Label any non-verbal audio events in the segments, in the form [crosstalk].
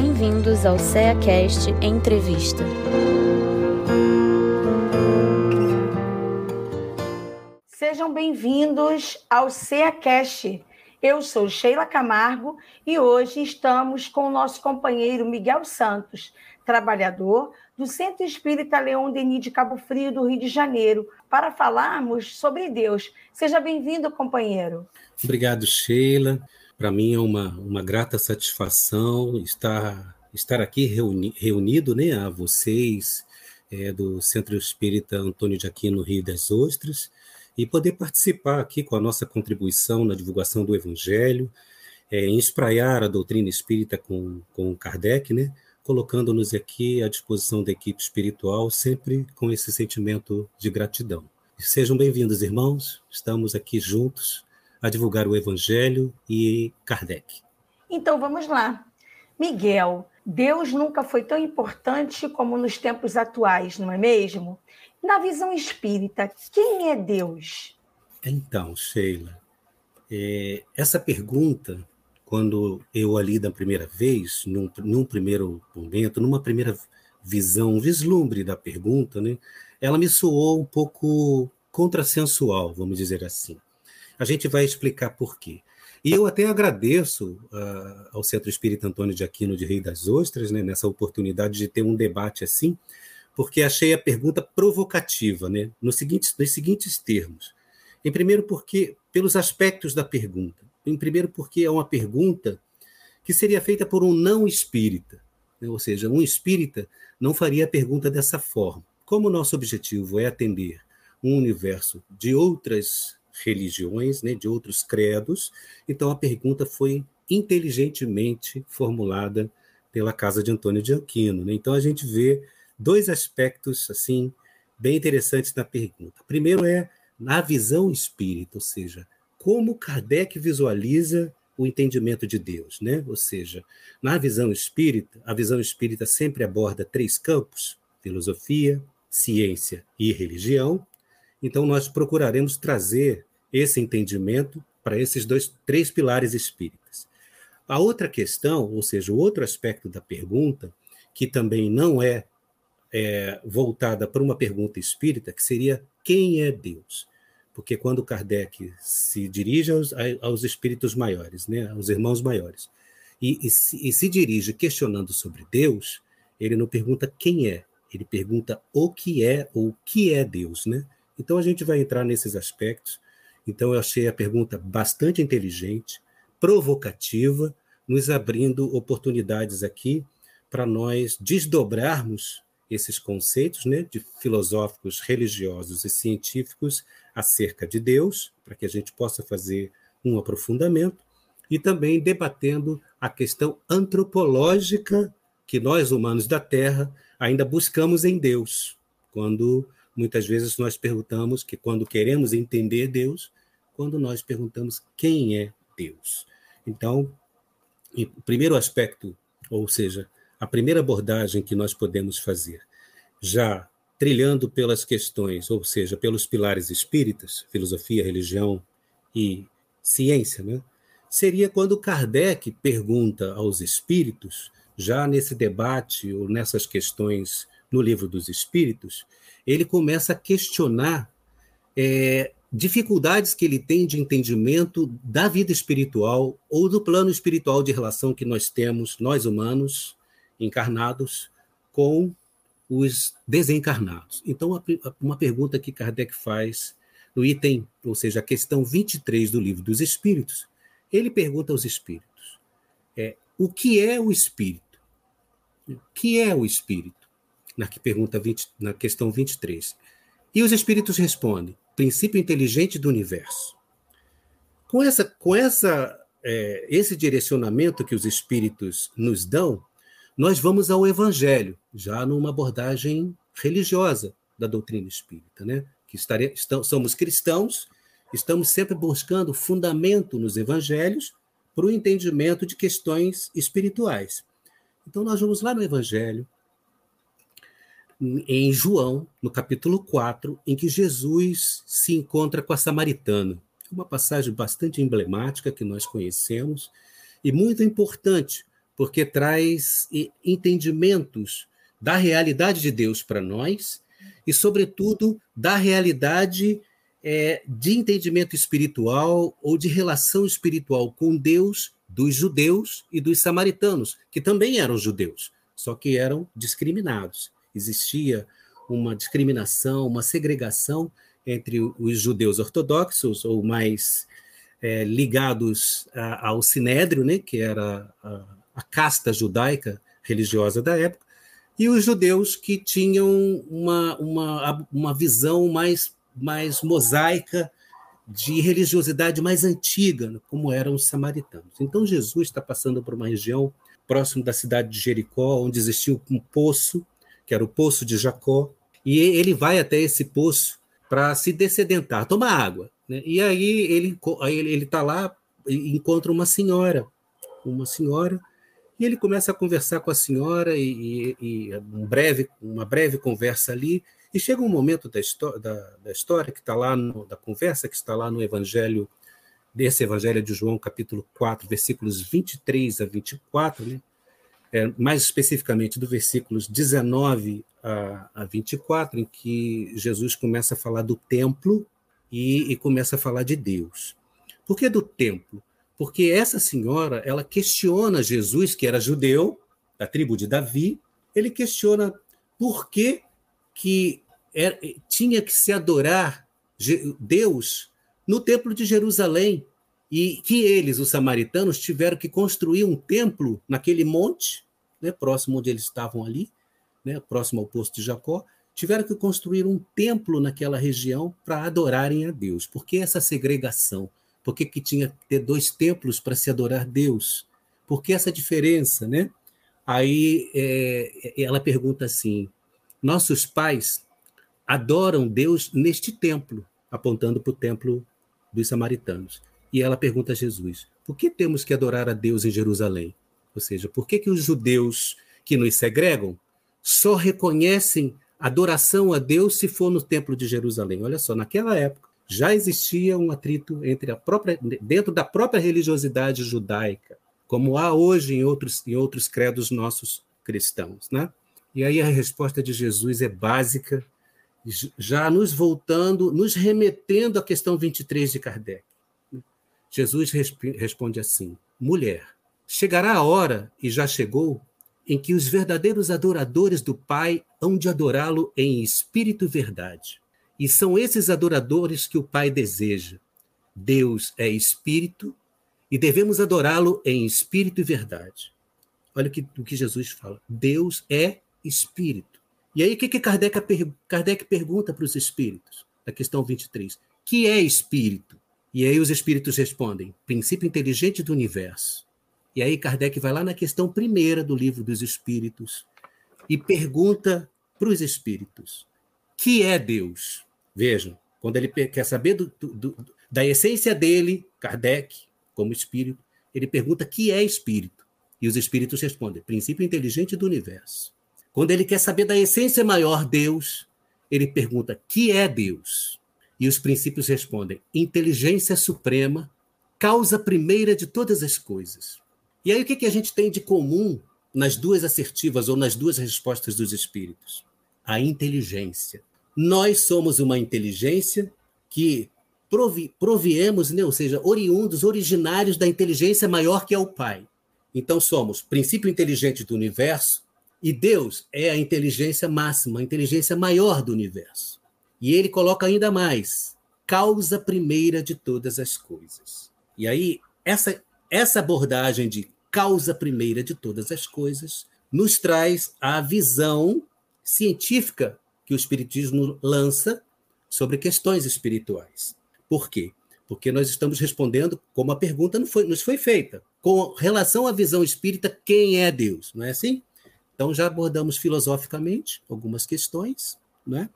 Bem-vindos ao CEACast Entrevista. Sejam bem-vindos ao CEACast. Eu sou Sheila Camargo e hoje estamos com o nosso companheiro Miguel Santos, trabalhador do Centro Espírita Leão Denis de Cabo Frio, do Rio de Janeiro, para falarmos sobre Deus. Seja bem-vindo, companheiro. Obrigado, Sheila. Para mim é uma, uma grata satisfação estar, estar aqui reuni, reunido né, a vocês é, do Centro Espírita Antônio de Aquino Rio das Ostras e poder participar aqui com a nossa contribuição na divulgação do Evangelho, é, espraiar a doutrina espírita com, com Kardec, né? colocando-nos aqui à disposição da equipe espiritual, sempre com esse sentimento de gratidão. Sejam bem-vindos, irmãos, estamos aqui juntos a divulgar o Evangelho e Kardec. Então vamos lá. Miguel, Deus nunca foi tão importante como nos tempos atuais, não é mesmo? Na visão espírita, quem é Deus? Então, Sheila, é, essa pergunta quando eu ali da primeira vez, num, num primeiro momento, numa primeira visão, um vislumbre da pergunta, né, ela me soou um pouco contrassensual, vamos dizer assim. A gente vai explicar por quê. E eu até agradeço uh, ao Centro Espírita Antônio de Aquino de Rio das Ostras, né, nessa oportunidade de ter um debate assim, porque achei a pergunta provocativa, né, nos seguintes, nos seguintes termos. Em primeiro, porque pelos aspectos da pergunta. Em primeiro, porque é uma pergunta que seria feita por um não espírita, né? ou seja, um espírita não faria a pergunta dessa forma. Como o nosso objetivo é atender um universo de outras religiões, né, de outros credos, então a pergunta foi inteligentemente formulada pela casa de Antônio de Aquino. Né? Então a gente vê dois aspectos assim bem interessantes na pergunta. Primeiro é na visão espírita, ou seja, como Kardec visualiza o entendimento de Deus, né? Ou seja, na visão espírita, a visão espírita sempre aborda três campos: filosofia, ciência e religião. Então nós procuraremos trazer esse entendimento para esses dois três pilares espíritas. A outra questão, ou seja, o outro aspecto da pergunta, que também não é, é voltada para uma pergunta espírita, que seria quem é Deus? porque quando Kardec se dirige aos, aos espíritos maiores, né, aos irmãos maiores, e, e, se, e se dirige questionando sobre Deus, ele não pergunta quem é, ele pergunta o que é ou o que é Deus, né? Então a gente vai entrar nesses aspectos. Então eu achei a pergunta bastante inteligente, provocativa, nos abrindo oportunidades aqui para nós desdobrarmos esses conceitos né, de filosóficos, religiosos e científicos acerca de Deus, para que a gente possa fazer um aprofundamento, e também debatendo a questão antropológica que nós, humanos da Terra, ainda buscamos em Deus, quando muitas vezes nós perguntamos que, quando queremos entender Deus, quando nós perguntamos quem é Deus. Então, o primeiro aspecto, ou seja, a primeira abordagem que nós podemos fazer, já trilhando pelas questões, ou seja, pelos pilares espíritas, filosofia, religião e ciência, né? seria quando Kardec pergunta aos espíritos, já nesse debate ou nessas questões no livro dos espíritos, ele começa a questionar é, dificuldades que ele tem de entendimento da vida espiritual ou do plano espiritual de relação que nós temos, nós humanos, encarnados com os desencarnados. Então, uma pergunta que Kardec faz no item, ou seja, a questão 23 do livro dos Espíritos, ele pergunta aos Espíritos: é, o que é o Espírito? O que é o Espírito? Na, que pergunta 20, na questão 23. E os Espíritos respondem: princípio inteligente do universo. Com essa, com essa, é, esse direcionamento que os Espíritos nos dão, nós vamos ao Evangelho, já numa abordagem religiosa da doutrina espírita, né? que estare, estamos, somos cristãos, estamos sempre buscando fundamento nos evangelhos para o entendimento de questões espirituais. Então, nós vamos lá no Evangelho, em João, no capítulo 4, em que Jesus se encontra com a samaritana. Uma passagem bastante emblemática que nós conhecemos e muito importante porque traz entendimentos da realidade de Deus para nós e, sobretudo, da realidade é, de entendimento espiritual ou de relação espiritual com Deus dos judeus e dos samaritanos, que também eram judeus, só que eram discriminados. Existia uma discriminação, uma segregação entre os judeus ortodoxos ou mais é, ligados a, ao sinédrio, né, que era a, a casta judaica religiosa da época, e os judeus que tinham uma, uma, uma visão mais, mais mosaica de religiosidade mais antiga, como eram os samaritanos. Então Jesus está passando por uma região próximo da cidade de Jericó, onde existia um poço, que era o poço de Jacó, e ele vai até esse poço para se descedentar, tomar água. Né? E aí ele está lá e encontra uma senhora, uma senhora e ele começa a conversar com a senhora e, e, e um breve, uma breve conversa ali. E chega um momento da, da, da história que está lá, no, da conversa que está lá no Evangelho, desse Evangelho de João, capítulo 4, versículos 23 a 24, né? É, mais especificamente do versículos 19 a, a 24, em que Jesus começa a falar do templo e, e começa a falar de Deus. Por que do templo? porque essa senhora, ela questiona Jesus, que era judeu, da tribo de Davi, ele questiona por que, que era, tinha que se adorar Deus no templo de Jerusalém e que eles, os samaritanos, tiveram que construir um templo naquele monte, né, próximo onde eles estavam ali, né, próximo ao posto de Jacó, tiveram que construir um templo naquela região para adorarem a Deus. Por que essa segregação? Por que, que tinha que ter dois templos para se adorar Deus? Por que essa diferença, né? Aí é, ela pergunta assim: nossos pais adoram Deus neste templo, apontando para o templo dos samaritanos. E ela pergunta a Jesus: por que temos que adorar a Deus em Jerusalém? Ou seja, por que, que os judeus que nos segregam só reconhecem adoração a Deus se for no templo de Jerusalém? Olha só, naquela época, já existia um atrito entre a própria dentro da própria religiosidade judaica, como há hoje em outros em outros credos nossos cristãos, né? E aí a resposta de Jesus é básica, já nos voltando, nos remetendo à questão 23 de Kardec. Jesus responde assim: Mulher, chegará a hora, e já chegou, em que os verdadeiros adoradores do Pai hão de adorá-lo em espírito e verdade e são esses adoradores que o Pai deseja. Deus é espírito e devemos adorá-lo em espírito e verdade. Olha o que, o que Jesus fala. Deus é espírito. E aí, o que, que Kardec, Kardec pergunta para os espíritos? Na questão 23. Que é espírito? E aí os espíritos respondem: princípio inteligente do universo. E aí Kardec vai lá na questão primeira do livro dos espíritos e pergunta para os espíritos: que é Deus? Vejam, quando ele quer saber do, do, da essência dele, Kardec, como espírito, ele pergunta que é espírito. E os espíritos respondem: princípio inteligente do universo. Quando ele quer saber da essência maior, Deus, ele pergunta: que é Deus? E os princípios respondem: inteligência suprema, causa primeira de todas as coisas. E aí o que, que a gente tem de comum nas duas assertivas ou nas duas respostas dos espíritos? A inteligência. Nós somos uma inteligência que provi, proviemos, né? ou seja, oriundos, originários da inteligência maior que é o Pai. Então somos princípio inteligente do universo e Deus é a inteligência máxima, a inteligência maior do universo. E ele coloca ainda mais, causa primeira de todas as coisas. E aí, essa, essa abordagem de causa primeira de todas as coisas nos traz a visão científica que o Espiritismo lança sobre questões espirituais. Por quê? Porque nós estamos respondendo como a pergunta foi, nos foi feita. Com relação à visão espírita, quem é Deus? Não é assim? Então já abordamos filosoficamente algumas questões, né?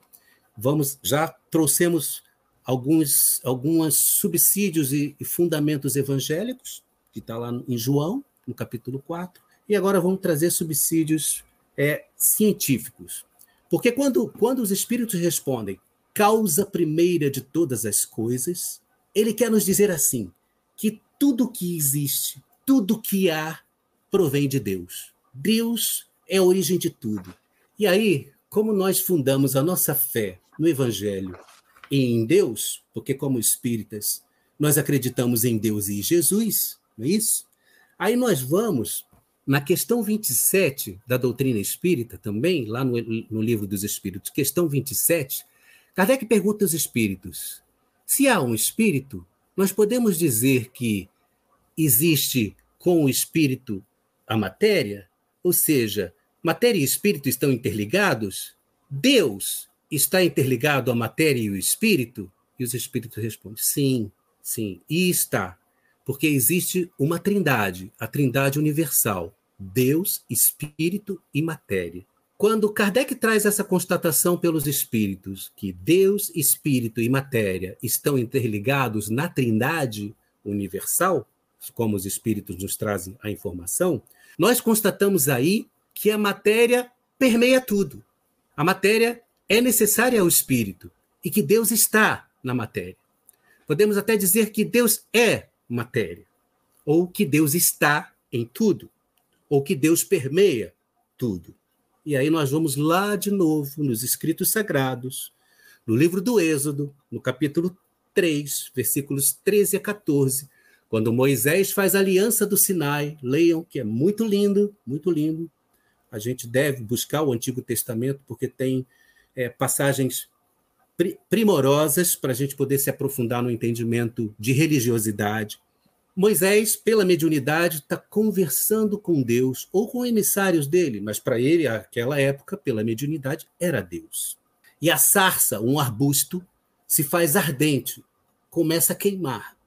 Vamos, já trouxemos alguns, alguns subsídios e, e fundamentos evangélicos, que está lá em João, no capítulo 4, e agora vamos trazer subsídios é, científicos. Porque quando, quando os espíritos respondem causa primeira de todas as coisas, ele quer nos dizer assim: que tudo que existe, tudo que há, provém de Deus. Deus é a origem de tudo. E aí, como nós fundamos a nossa fé no Evangelho e em Deus, porque como espíritas nós acreditamos em Deus e Jesus, não é isso? Aí nós vamos na questão 27 da doutrina espírita, também, lá no, no livro dos Espíritos, questão 27, Kardec pergunta aos espíritos: se há um espírito, nós podemos dizer que existe com o espírito a matéria? Ou seja, matéria e espírito estão interligados? Deus está interligado à matéria e o espírito? E os espíritos respondem: sim, sim, e está. Porque existe uma trindade, a trindade universal: Deus, espírito e matéria. Quando Kardec traz essa constatação pelos espíritos, que Deus, espírito e matéria estão interligados na trindade universal, como os espíritos nos trazem a informação, nós constatamos aí que a matéria permeia tudo. A matéria é necessária ao espírito e que Deus está na matéria. Podemos até dizer que Deus é matéria, ou que Deus está em tudo, ou que Deus permeia tudo. E aí nós vamos lá de novo nos escritos sagrados, no livro do Êxodo, no capítulo 3, versículos 13 a 14, quando Moisés faz a aliança do Sinai, leiam que é muito lindo, muito lindo. A gente deve buscar o Antigo Testamento porque tem é, passagens primorosas para a gente poder se aprofundar no entendimento de religiosidade. Moisés, pela mediunidade, está conversando com Deus ou com emissários dele, mas para ele, naquela época, pela mediunidade, era Deus. E a sarça, um arbusto, se faz ardente, começa a queimar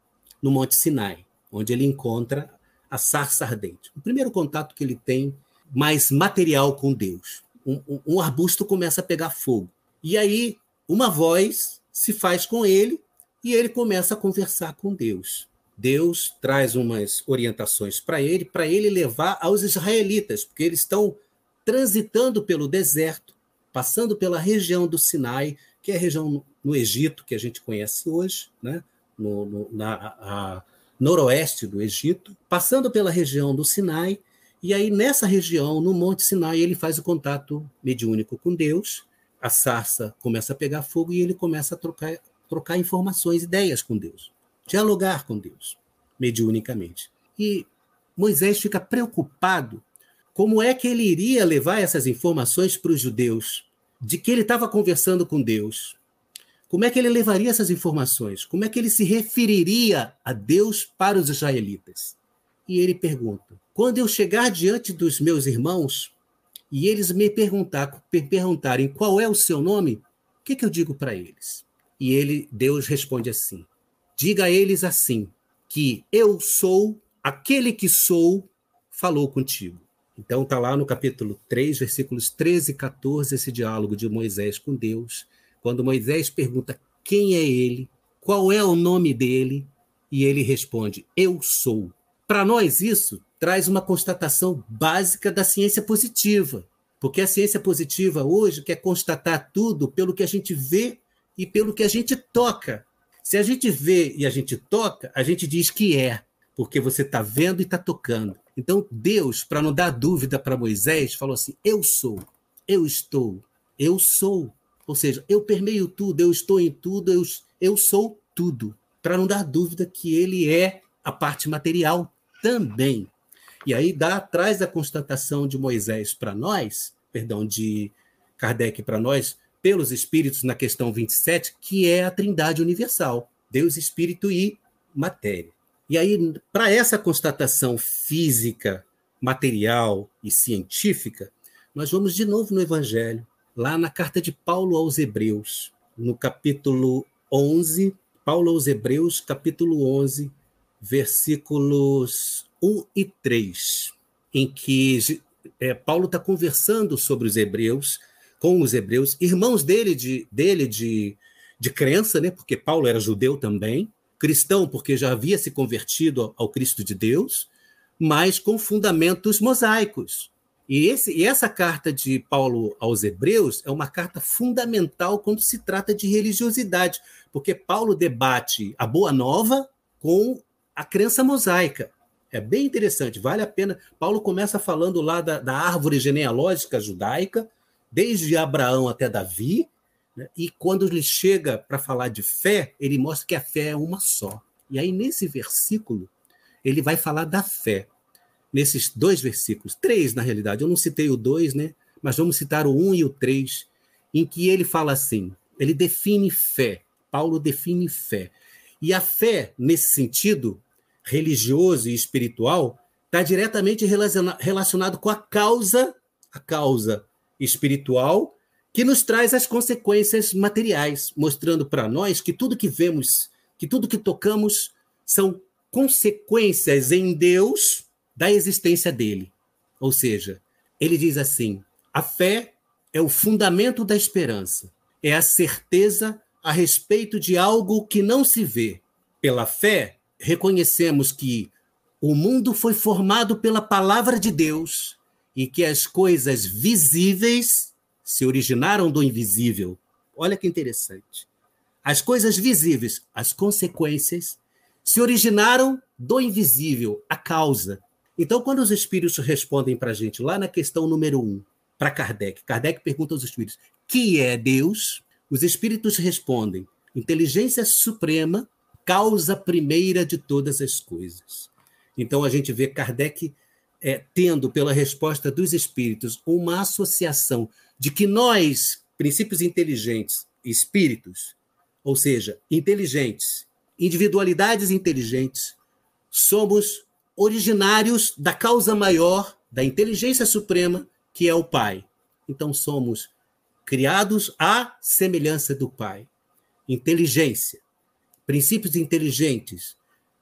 no Monte Sinai, onde ele encontra a sarça ardente. O primeiro contato que ele tem mais material com Deus. Um, um, arbusto começa a pegar fogo. E aí, uma voz se faz com ele e ele começa a conversar com Deus. Deus traz umas orientações para ele, para ele levar aos israelitas, porque eles estão transitando pelo deserto, passando pela região do Sinai, que é a região no Egito que a gente conhece hoje, né? no, no na, noroeste do Egito, passando pela região do Sinai, e aí nessa região, no Monte Sinai, ele faz o contato mediúnico com Deus, a sarça começa a pegar fogo e ele começa a trocar, trocar informações, ideias com Deus, dialogar com Deus, mediunicamente. E Moisés fica preocupado como é que ele iria levar essas informações para os judeus, de que ele estava conversando com Deus, como é que ele levaria essas informações? Como é que ele se referiria a Deus para os israelitas? E ele pergunta: quando eu chegar diante dos meus irmãos e eles me perguntar, perguntarem qual é o seu nome, o que, que eu digo para eles? E ele, Deus responde assim: diga a eles assim, que eu sou aquele que sou, falou contigo. Então está lá no capítulo 3, versículos 13 e 14, esse diálogo de Moisés com Deus quando Moisés pergunta quem é ele, qual é o nome dele, e ele responde: Eu sou. Para nós, isso traz uma constatação básica da ciência positiva, porque a ciência positiva hoje quer constatar tudo pelo que a gente vê e pelo que a gente toca. Se a gente vê e a gente toca, a gente diz que é, porque você está vendo e está tocando. Então, Deus, para não dar dúvida para Moisés, falou assim: Eu sou, eu estou, eu sou. Ou seja, eu permeio tudo, eu estou em tudo, eu, eu sou tudo. Para não dar dúvida que ele é a parte material também. E aí dá atrás da constatação de Moisés para nós, perdão, de Kardec para nós, pelos espíritos na questão 27, que é a trindade universal, Deus, espírito e matéria. E aí, para essa constatação física, material e científica, nós vamos de novo no Evangelho, lá na carta de Paulo aos Hebreus, no capítulo 11, Paulo aos Hebreus, capítulo 11, versículos 1 e 3, em que é, Paulo está conversando sobre os hebreus, com os hebreus, irmãos dele de, dele de, de crença, né? porque Paulo era judeu também, cristão, porque já havia se convertido ao Cristo de Deus, mas com fundamentos mosaicos. E, esse, e essa carta de Paulo aos Hebreus é uma carta fundamental quando se trata de religiosidade, porque Paulo debate a boa nova com a crença mosaica. É bem interessante, vale a pena. Paulo começa falando lá da, da árvore genealógica judaica, desde Abraão até Davi, né? e quando ele chega para falar de fé, ele mostra que a fé é uma só. E aí, nesse versículo, ele vai falar da fé. Nesses dois versículos, três na realidade, eu não citei o dois, né? Mas vamos citar o um e o três, em que ele fala assim: ele define fé. Paulo define fé. E a fé, nesse sentido religioso e espiritual, está diretamente relacionado com a causa, a causa espiritual que nos traz as consequências materiais, mostrando para nós que tudo que vemos, que tudo que tocamos são consequências em Deus da existência dele. Ou seja, ele diz assim: a fé é o fundamento da esperança, é a certeza a respeito de algo que não se vê. Pela fé, reconhecemos que o mundo foi formado pela palavra de Deus e que as coisas visíveis se originaram do invisível. Olha que interessante. As coisas visíveis, as consequências, se originaram do invisível, a causa. Então, quando os espíritos respondem para a gente, lá na questão número um, para Kardec, Kardec pergunta aos espíritos: que é Deus? Os espíritos respondem: inteligência suprema, causa primeira de todas as coisas. Então, a gente vê Kardec é, tendo, pela resposta dos espíritos, uma associação de que nós, princípios inteligentes, espíritos, ou seja, inteligentes, individualidades inteligentes, somos originários da causa maior, da inteligência suprema, que é o Pai. Então somos criados à semelhança do Pai. Inteligência, princípios inteligentes,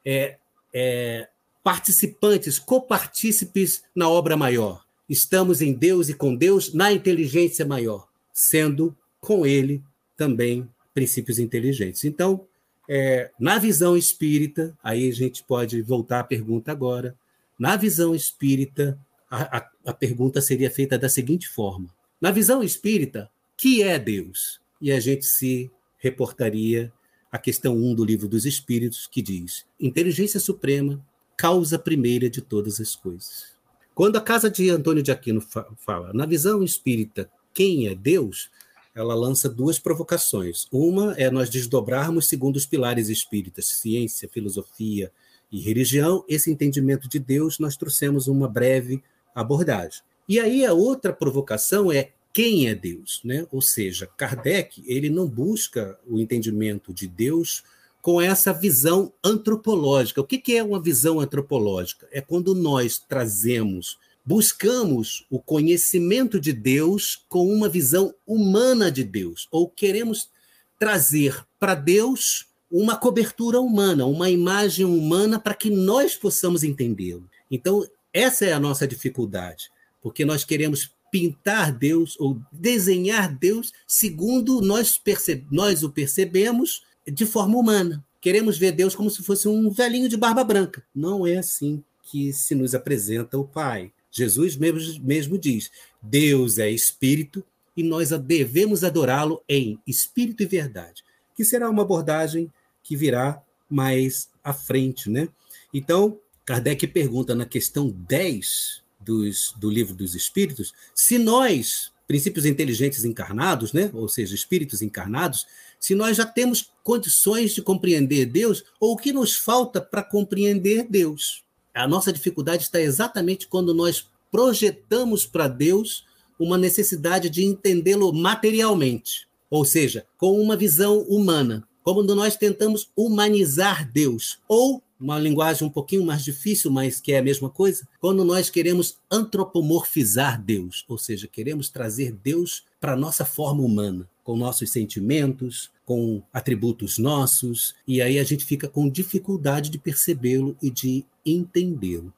é, é, participantes, copartícipes na obra maior. Estamos em Deus e com Deus na inteligência maior, sendo com Ele também princípios inteligentes. Então, é, na visão espírita, aí a gente pode voltar à pergunta agora. Na visão espírita, a, a, a pergunta seria feita da seguinte forma: Na visão espírita, que é Deus? E a gente se reportaria à questão 1 do livro dos Espíritos, que diz: inteligência suprema, causa primeira de todas as coisas. Quando a casa de Antônio de Aquino fala, na visão espírita, quem é Deus, ela lança duas provocações. Uma é nós desdobrarmos segundo os pilares espíritas, ciência, filosofia e religião, esse entendimento de Deus, nós trouxemos uma breve abordagem. E aí a outra provocação é quem é Deus, né? Ou seja, Kardec, ele não busca o entendimento de Deus com essa visão antropológica. O que é uma visão antropológica? É quando nós trazemos, buscamos o conhecimento de Deus com uma visão humana de Deus, ou queremos trazer para Deus uma cobertura humana, uma imagem humana para que nós possamos entendê-lo. Então, essa é a nossa dificuldade, porque nós queremos pintar Deus ou desenhar Deus segundo nós, perceb nós o percebemos de forma humana. Queremos ver Deus como se fosse um velhinho de barba branca. Não é assim que se nos apresenta o Pai. Jesus mesmo, mesmo diz: Deus é espírito e nós devemos adorá-lo em espírito e verdade, que será uma abordagem que virá mais à frente, né? Então, Kardec pergunta na questão 10 dos, do livro dos Espíritos se nós, princípios inteligentes encarnados, né? ou seja, espíritos encarnados, se nós já temos condições de compreender Deus ou o que nos falta para compreender Deus. A nossa dificuldade está exatamente quando nós projetamos para Deus uma necessidade de entendê-lo materialmente, ou seja, com uma visão humana, quando nós tentamos humanizar Deus, ou uma linguagem um pouquinho mais difícil, mas que é a mesma coisa, quando nós queremos antropomorfizar Deus, ou seja, queremos trazer Deus para a nossa forma humana, com nossos sentimentos, com atributos nossos, e aí a gente fica com dificuldade de percebê-lo e de entendê-lo.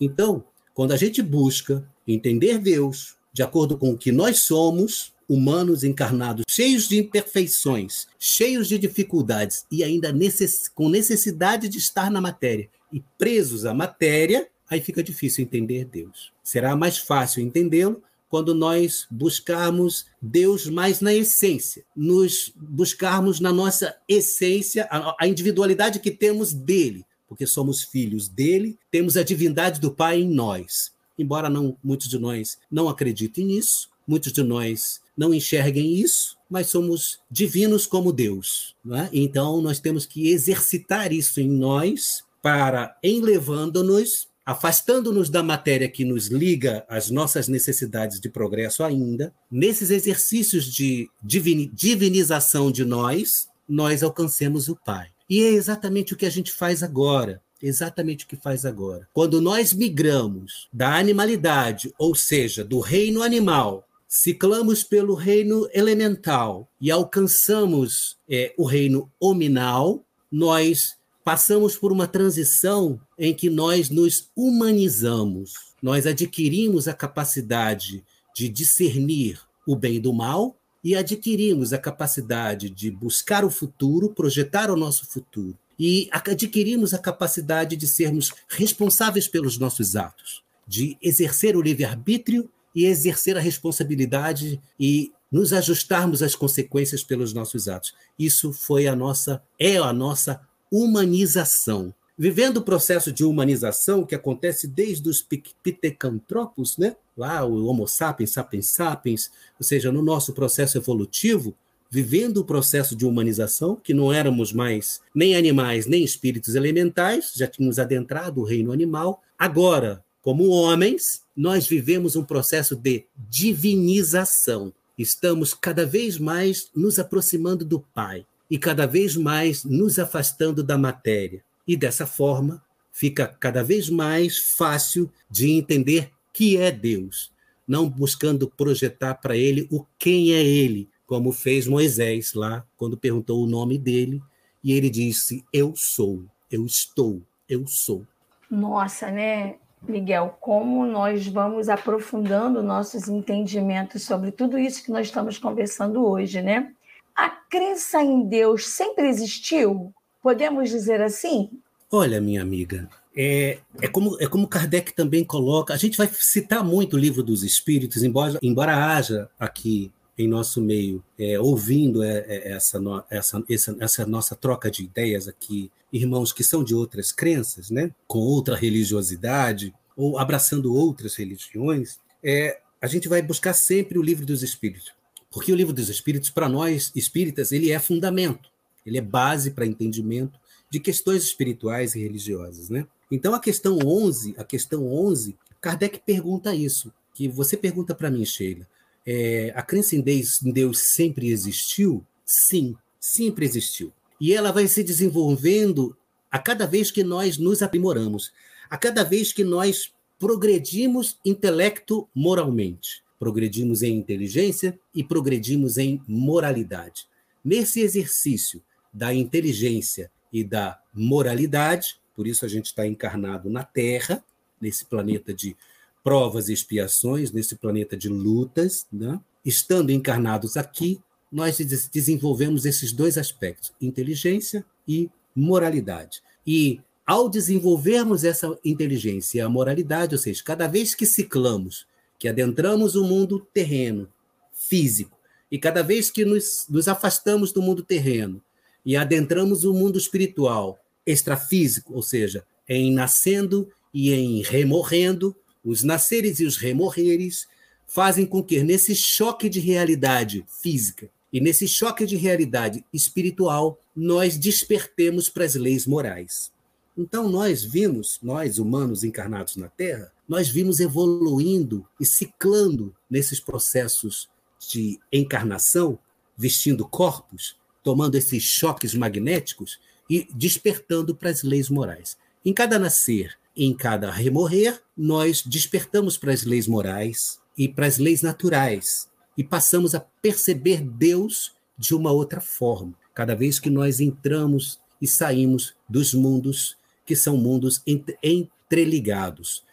Então, quando a gente busca entender Deus de acordo com o que nós somos, humanos encarnados, cheios de imperfeições, cheios de dificuldades e ainda necess com necessidade de estar na matéria e presos à matéria, aí fica difícil entender Deus. Será mais fácil entendê-lo quando nós buscarmos Deus mais na essência, nos buscarmos na nossa essência a, individualidade que temos dele, porque somos filhos dele, temos a divindade do Pai em nós. Embora não muitos de nós não acreditem nisso, muitos de nós não enxerguem isso, mas somos divinos como Deus. É? Então, nós temos que exercitar isso em nós para, em levando-nos, afastando-nos da matéria que nos liga às nossas necessidades de progresso ainda, nesses exercícios de divinização de nós, nós alcancemos o Pai. E é exatamente o que a gente faz agora. Exatamente o que faz agora. Quando nós migramos da animalidade, ou seja, do reino animal, ciclamos pelo reino elemental e alcançamos é, o reino hominal, nós passamos por uma transição em que nós nos humanizamos. Nós adquirimos a capacidade de discernir o bem do mal e adquirimos a capacidade de buscar o futuro, projetar o nosso futuro. E adquirimos a capacidade de sermos responsáveis pelos nossos atos, de exercer o livre-arbítrio e exercer a responsabilidade e nos ajustarmos às consequências pelos nossos atos. Isso foi a nossa é a nossa humanização. Vivendo o processo de humanização que acontece desde os pitecantropos, né? lá o Homo sapiens, sapiens sapiens, ou seja, no nosso processo evolutivo, vivendo o processo de humanização, que não éramos mais nem animais, nem espíritos elementais, já tínhamos adentrado o reino animal. Agora, como homens, nós vivemos um processo de divinização. Estamos cada vez mais nos aproximando do Pai e cada vez mais nos afastando da matéria. E dessa forma, fica cada vez mais fácil de entender que é Deus, não buscando projetar para ele o quem é ele, como fez Moisés lá, quando perguntou o nome dele, e ele disse: Eu sou, eu estou, eu sou. Nossa, né, Miguel, como nós vamos aprofundando nossos entendimentos sobre tudo isso que nós estamos conversando hoje, né? A crença em Deus sempre existiu? Podemos dizer assim? Olha, minha amiga, é, é, como, é como Kardec também coloca. A gente vai citar muito o livro dos Espíritos, embora, embora haja aqui em nosso meio, é, ouvindo é, é, essa, essa, essa, essa, nossa troca de ideias aqui, irmãos que são de outras crenças, né, com outra religiosidade, ou abraçando outras religiões, é, a gente vai buscar sempre o livro dos Espíritos. Porque o livro dos Espíritos, para nós espíritas, ele é fundamento, ele é base para entendimento de questões espirituais e religiosas, né? Então, a questão 11, a questão 11, Kardec pergunta isso, que você pergunta para mim, Sheila, é, a crença em Deus, em Deus sempre existiu? Sim, sempre existiu. E ela vai se desenvolvendo a cada vez que nós nos aprimoramos, a cada vez que nós progredimos intelecto moralmente, progredimos em inteligência e progredimos em moralidade. Nesse exercício da inteligência e da moralidade, por isso a gente está encarnado na Terra, nesse planeta de provas e expiações, nesse planeta de lutas. Né? Estando encarnados aqui, nós desenvolvemos esses dois aspectos, inteligência e moralidade. E ao desenvolvermos essa inteligência e a moralidade, ou seja, cada vez que ciclamos, que adentramos o mundo terreno, físico, e cada vez que nos, nos afastamos do mundo terreno e adentramos o mundo espiritual, extrafísico, ou seja, em nascendo e em remorrendo, os nasceres e os remorreres fazem com que nesse choque de realidade física e nesse choque de realidade espiritual nós despertemos para as leis morais. Então nós vimos, nós humanos encarnados na Terra, nós vimos evoluindo e ciclando nesses processos de encarnação, vestindo corpos, tomando esses choques magnéticos e despertando para as leis morais. Em cada nascer, em cada remorrer, nós despertamos para as leis morais e para as leis naturais e passamos a perceber Deus de uma outra forma, cada vez que nós entramos e saímos dos mundos que são mundos entreligados.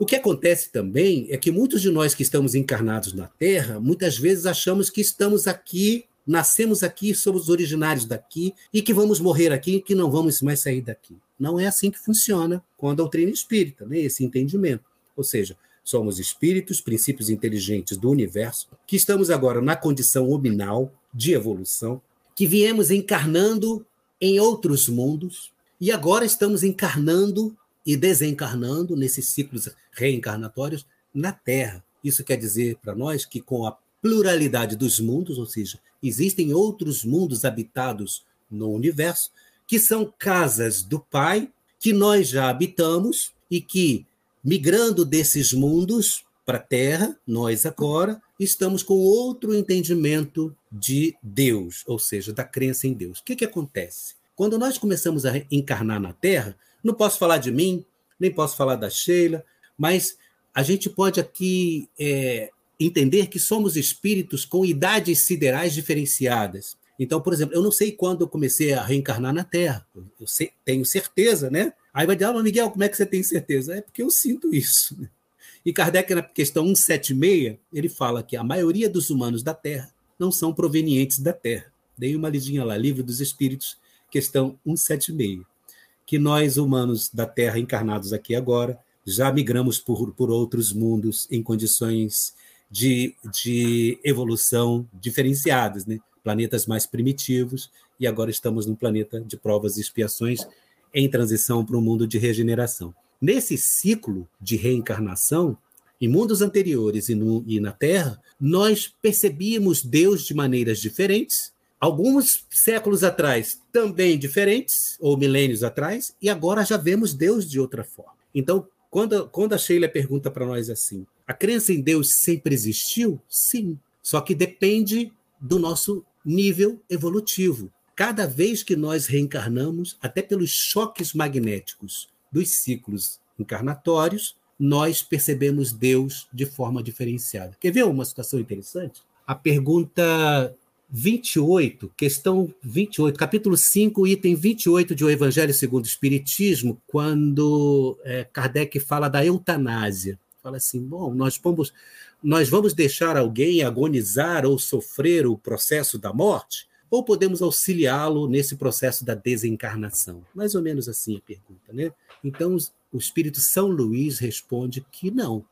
O que acontece também é que muitos de nós que estamos encarnados na Terra, muitas vezes achamos que estamos aqui nascemos aqui, somos originários daqui e que vamos morrer aqui e que não vamos mais sair daqui. Não é assim que funciona com a doutrina espírita, né? esse entendimento. Ou seja, somos espíritos, princípios inteligentes do universo, que estamos agora na condição hominal de evolução, que viemos encarnando em outros mundos E agora estamos encarnando e desencarnando nesses ciclos reencarnatórios na Terra. Isso quer dizer para nós que, com a pluralidade dos mundos, ou seja, existem outros mundos habitados no universo, que são casas do Pai, que nós já habitamos e que, migrando desses mundos para a Terra, nós agora estamos com outro entendimento de Deus, ou seja, da crença em Deus. O que, que acontece? Quando nós começamos a encarnar na Terra, não posso falar de mim, nem posso falar da Sheila, mas a gente pode aqui é, entender que somos espíritos com idades siderais diferenciadas. Então, por exemplo, eu não sei quando eu comecei a reencarnar na Terra. Eu sei, tenho certeza, né? Aí vai dizer, ah, Miguel, como é que você tem certeza? É porque eu sinto isso. E Kardec, na questão 176, ele fala que a maioria dos humanos da Terra não são provenientes da Terra. Dei uma lidinha lá, Livro dos Espíritos, questão 176. Que nós, humanos da Terra, encarnados aqui agora, já migramos por, por outros mundos em condições de, de evolução diferenciadas, né? planetas mais primitivos, e agora estamos num planeta de provas e expiações em transição para um mundo de regeneração. Nesse ciclo de reencarnação, em mundos anteriores e, no, e na Terra, nós percebíamos Deus de maneiras diferentes, alguns séculos atrás também diferentes, ou milênios atrás, e agora já vemos Deus de outra forma. Então, quando, quando a Sheila pergunta para nós assim, a crença em Deus sempre existiu? Sim. Só que depende do nosso nível evolutivo. Cada vez que nós reencarnamos, até pelos choques magnéticos dos ciclos encarnatórios, nós percebemos Deus de forma diferenciada. Quer ver uma situação interessante? A pergunta 28, questão 28, capítulo 5, item 28 de O Evangelho segundo o Espiritismo, quando é, Kardec fala da eutanásia. Fala assim: bom, nós vamos, nós vamos deixar alguém agonizar ou sofrer o processo da morte? Ou podemos auxiliá-lo nesse processo da desencarnação? Mais ou menos assim a pergunta, né? Então, o Espírito São Luís responde que não.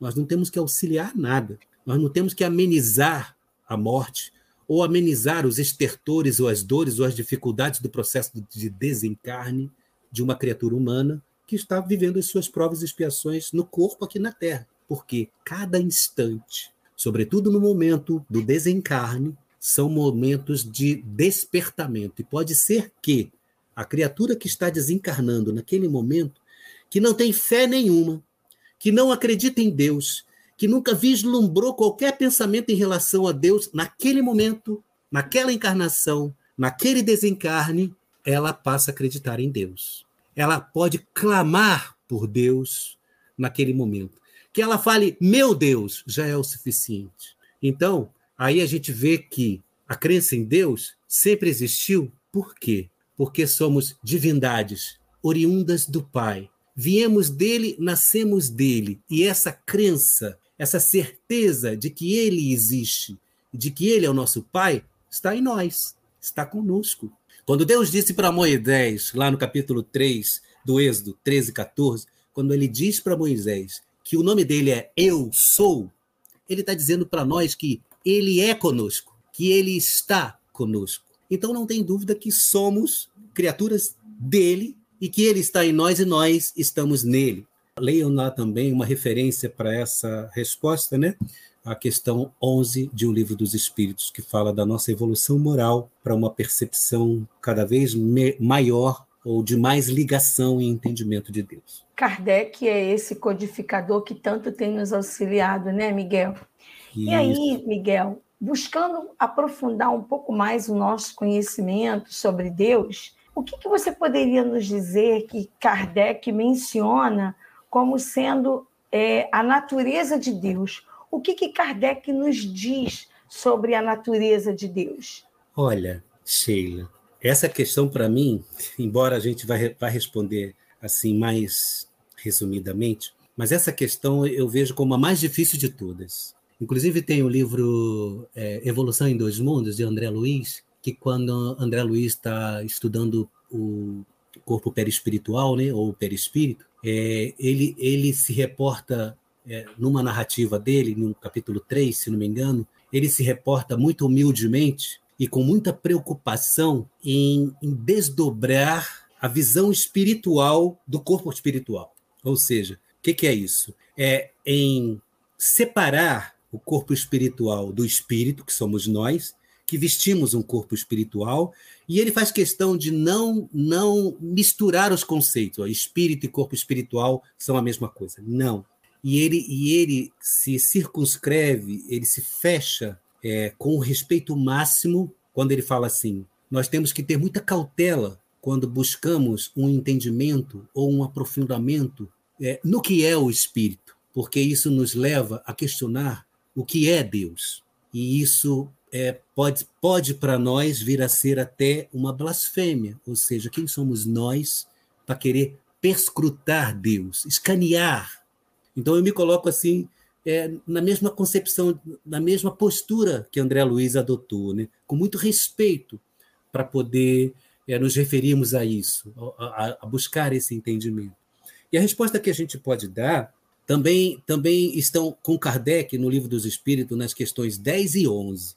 Nós não temos que auxiliar nada. Nós não temos que amenizar a morte ou amenizar os estertores ou as dores ou as dificuldades do processo de desencarne de uma criatura humana que está vivendo as suas provas e expiações no corpo aqui na Terra. Porque cada instante, sobretudo no momento do desencarne, são momentos de despertamento. E pode ser que a criatura que está desencarnando naquele momento, que não tem fé nenhuma, que não acredita em Deus, que nunca vislumbrou qualquer pensamento em relação a Deus, naquele momento, naquela encarnação, naquele desencarne, ela passa a acreditar em Deus. Ela pode clamar por Deus naquele momento. Que ela fale, meu Deus, já é o suficiente. Então, aí a gente vê que a crença em Deus sempre existiu. Por quê? Porque somos divindades oriundas do Pai. Viemos dele, nascemos dele. E essa crença essa certeza de que Ele existe, de que Ele é o nosso Pai, está em nós, está conosco. Quando Deus disse para Moisés, lá no capítulo 3 do Êxodo 13, 14, quando ele diz para Moisés que o nome dele é Eu Sou, ele está dizendo para nós que ele é conosco, que ele está conosco. Então não tem dúvida que somos criaturas dele e que ele está em nós e nós estamos nele. Leiam lá também uma referência para essa resposta, né? A questão 11 de O Livro dos Espíritos, que fala da nossa evolução moral para uma percepção cada vez maior ou de mais ligação e entendimento de Deus. Kardec é esse codificador que tanto tem nos auxiliado, né, Miguel? Isso. E aí, Miguel, buscando aprofundar um pouco mais o nosso conhecimento sobre Deus, o que, que você poderia nos dizer que Kardec menciona como sendo é, a natureza de Deus. O que, que Kardec nos diz sobre a natureza de Deus? Olha, Sheila, essa questão para mim, embora a gente vai responder assim mais resumidamente, mas essa questão eu vejo como a mais difícil de todas. Inclusive tem o livro é, Evolução em Dois Mundos, de André Luiz, que quando André Luiz está estudando o corpo perispiritual, né, ou perispírito, é, ele, ele se reporta, é, numa narrativa dele, no capítulo 3, se não me engano, ele se reporta muito humildemente e com muita preocupação em, em desdobrar a visão espiritual do corpo espiritual. Ou seja, o que, que é isso? É em separar o corpo espiritual do espírito, que somos nós, que vestimos um corpo espiritual, e ele faz questão de não não misturar os conceitos. Ó, espírito e corpo espiritual são a mesma coisa. Não. E ele, e ele se circunscreve, ele se fecha é, com o respeito máximo quando ele fala assim: nós temos que ter muita cautela quando buscamos um entendimento ou um aprofundamento é, no que é o espírito, porque isso nos leva a questionar o que é Deus. E isso é, pode, pode para nós vir a ser até uma blasfêmia, ou seja, quem somos nós para querer perscrutar Deus, escanear. Então eu me coloco assim é, na mesma concepção, na mesma postura que André Luiz adotou, né? com muito respeito para poder é, nos referirmos a isso, a, a, buscar esse entendimento. E a resposta que a gente pode dar também, também estão com Kardec no Livro dos Espíritos, nas questões 10 e 11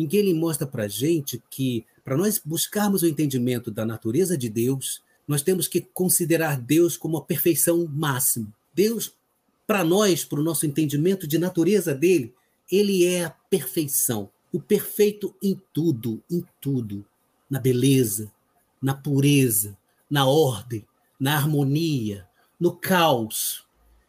em que ele mostra para a gente que, para nós buscarmos o entendimento da natureza de Deus, nós temos que considerar Deus como a perfeição máxima. Deus, para nós, para o nosso entendimento de natureza dele, ele é a perfeição. O perfeito em tudo, em tudo. Na beleza, na pureza, na ordem, na harmonia, no caos.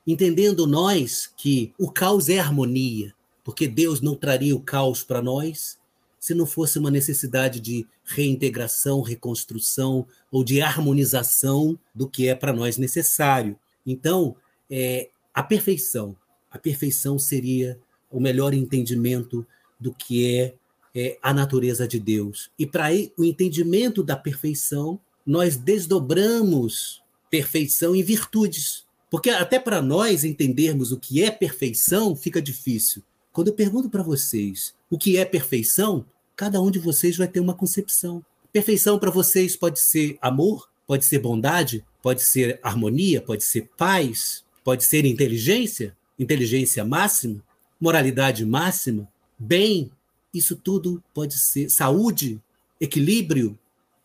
Entendendo nós que o caos é harmonia, porque Deus não traria o caos para nós, se não fosse uma necessidade de reintegração, reconstrução ou de harmonização do que é para nós necessário. Então, é, a perfeição, a perfeição seria o melhor entendimento do que é, é a natureza de Deus. E para o entendimento da perfeição, nós desdobramos perfeição em virtudes. Porque até para nós entendermos o que é perfeição fica difícil. Quando eu pergunto para vocês o que é perfeição, cada um de vocês vai ter uma concepção. Perfeição para vocês pode ser amor, pode ser bondade, pode ser harmonia, pode ser paz, pode ser inteligência, inteligência máxima, moralidade máxima, bem, isso tudo pode ser saúde, equilíbrio.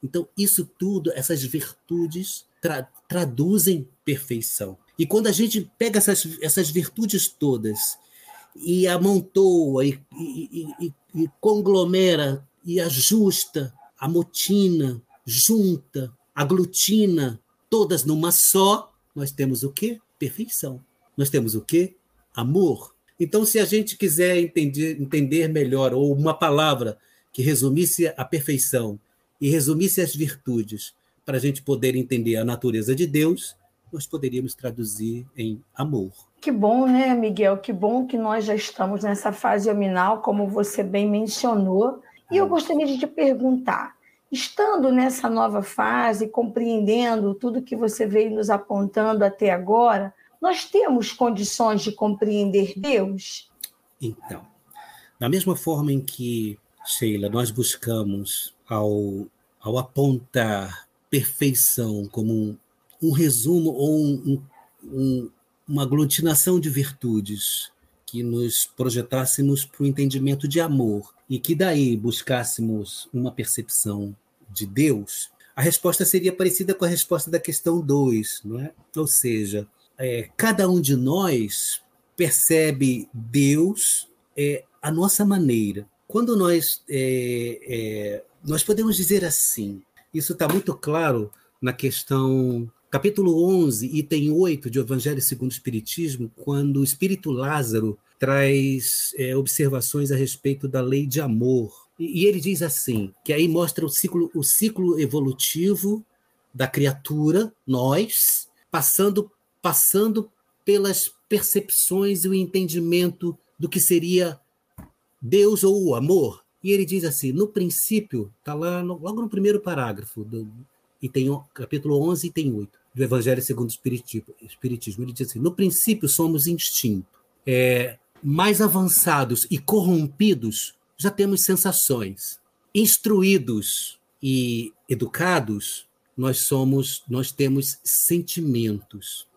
Então, isso tudo, essas virtudes tra traduzem perfeição. E quando a gente pega essas, essas virtudes todas e amontoa e, e, e, e conglomera e ajusta, amotina, junta, aglutina, todas numa só, nós temos o quê? Perfeição. Nós temos o quê? Amor. Então, se a gente quiser entender, entender melhor, ou uma palavra que resumisse a perfeição e resumisse as virtudes, para a gente poder entender a natureza de Deus, nós poderíamos traduzir em amor. Que bom, né, Miguel? Que bom que nós já estamos nessa fase hominal, como você bem mencionou. E eu gostaria de te perguntar, estando nessa nova fase, compreendendo tudo que você veio nos apontando até agora, nós temos condições de compreender Deus? Então, da mesma forma em que, Sheila, nós buscamos ao, ao apontar perfeição como um, um resumo ou um, um, uma aglutinação de virtudes que nos projetássemos para o entendimento de amor e que daí buscássemos uma percepção de Deus, a resposta seria parecida com a resposta da questão 2, não é? Ou seja, é, cada um de nós percebe Deus é, à nossa maneira. Quando nós é, é nós podemos dizer assim, isso está muito claro na questão capítulo 11, item 8 de Evangelho segundo o Espiritismo, quando o Espírito Lázaro traz é, observações a respeito da lei de amor. E, e, ele diz assim, que aí mostra o ciclo, o ciclo evolutivo da criatura, nós, passando, passando pelas percepções e o entendimento do que seria Deus ou o amor. E ele diz assim, no princípio, está lá no, logo no primeiro parágrafo do, e tem capítulo 11 e tem 8 do Evangelho segundo o Espiritismo. Ele diz assim: no princípio somos instinto. É, mais avançados e corrompidos, já temos sensações. Instruídos e educados, nós somos, nós temos sentimentos.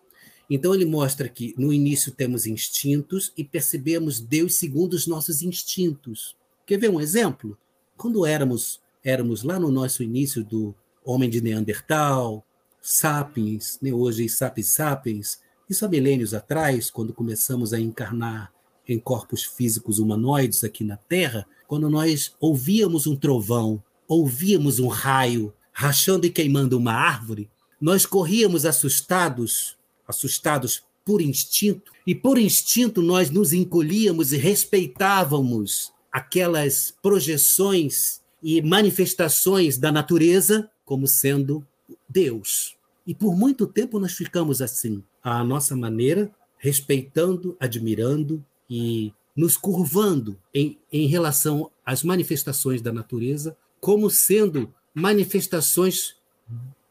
Então ele mostra que no início temos instintos e percebemos Deus segundo os nossos instintos. Quer ver um exemplo? Quando éramos éramos lá no nosso início do homem de Neandertal, sapiens, né, hoje sapiens sapiens, isso há milênios atrás, quando começamos a encarnar em corpos físicos humanoides aqui na Terra, quando nós ouvíamos um trovão, ouvíamos um raio rachando e queimando uma árvore, nós corríamos assustados, assustados por instinto, e por instinto nós nos encolhíamos e respeitávamos aquelas projeções e manifestações da natureza como sendo Deus. E por muito tempo nós ficamos assim, à nossa maneira, respeitando, admirando e nos curvando em, em relação às manifestações da natureza, como sendo manifestações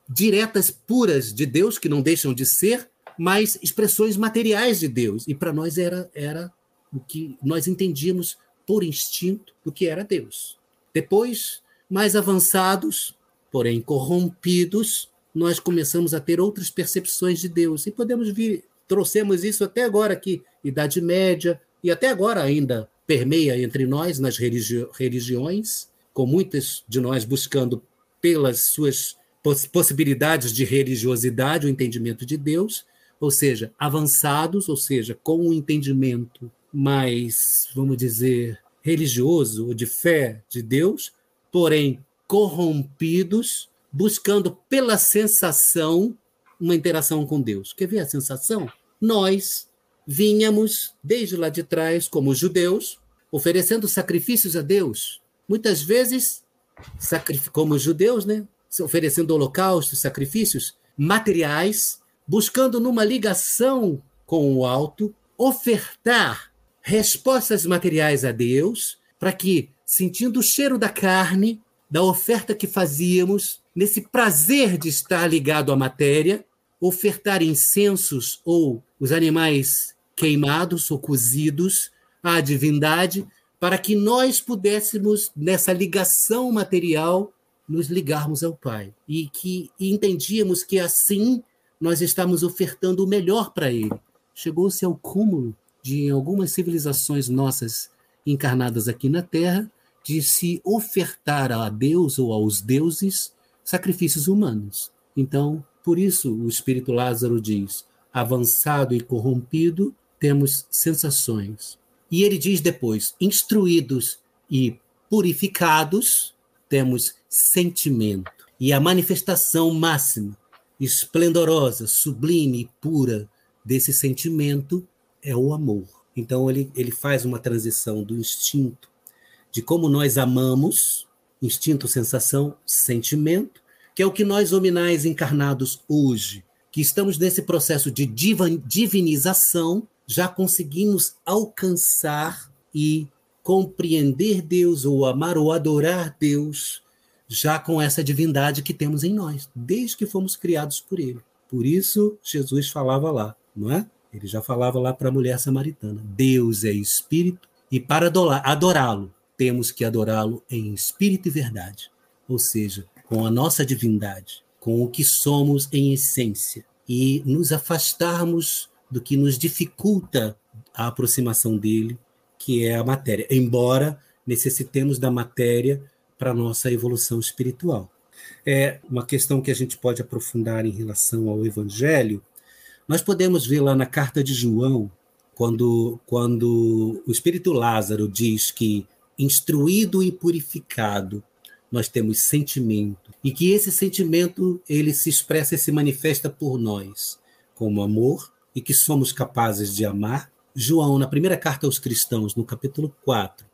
diretas, puras de Deus, que não deixam de ser, mas expressões materiais de Deus. E para nós era, era o que nós entendíamos por instinto do que era Deus. Depois, mais avançados, porém corrompidos, nós começamos a ter outras percepções de Deus. E podemos vir, trouxemos isso até agora aqui, Idade Média, e até agora ainda permeia entre nós nas religi religiões, com muitas de nós buscando pelas suas poss possibilidades de religiosidade o entendimento de Deus, ou seja, avançados, ou seja, com um entendimento mais, vamos dizer, religioso ou de fé de Deus, porém corrompidos, buscando pela sensação uma interação com Deus. Quer ver a sensação? Nós vínhamos desde lá de trás como judeus, oferecendo sacrifícios a Deus, muitas vezes como judeus, né, oferecendo holocaustos, sacrifícios materiais, buscando numa ligação com o alto ofertar respostas materiais a Deus, para que sentindo o cheiro da carne, da oferta que fazíamos, nesse prazer de estar ligado à matéria, ofertar incensos ou os animais queimados ou cozidos à divindade, para que nós pudéssemos, nessa ligação material, nos ligarmos ao Pai. E que e entendíamos que assim nós estamos ofertando o melhor para Ele. Chegou-se ao cúmulo de, em algumas civilizações nossas encarnadas aqui na Terra, de se ofertar a Deus ou aos deuses sacrifícios humanos. Então, por isso o espírito Lázaro diz: avançado e corrompido, temos sensações. E ele diz depois: instruídos e purificados, temos sentimento. E a manifestação máxima, esplendorosa, sublime e pura desse sentimento é o amor. Então ele, ele faz uma transição do instinto de como nós amamos, instinto, sensação, sentimento, que é o que nós hominais encarnados hoje, que estamos nesse processo de divinização, já conseguimos alcançar e compreender Deus ou amar ou adorar Deus já com essa divindade que temos em nós, desde que fomos criados por ele. Por isso Jesus falava lá, não é? Ele já falava lá para a mulher samaritana: Deus é espírito e para adorá-lo temos que adorá-lo em espírito e verdade, ou seja, com a nossa divindade, com o que somos em essência, e nos afastarmos do que nos dificulta a aproximação dele, que é a matéria, embora necessitemos da matéria para nossa evolução espiritual. É uma questão que a gente pode aprofundar em relação ao evangelho. Nós podemos ver lá na carta de João, quando, quando o espírito Lázaro diz que instruído e purificado, nós temos sentimento e que esse sentimento ele se expressa e se manifesta por nós como amor e que somos capazes de amar. João, na primeira carta aos cristãos, no capítulo 4,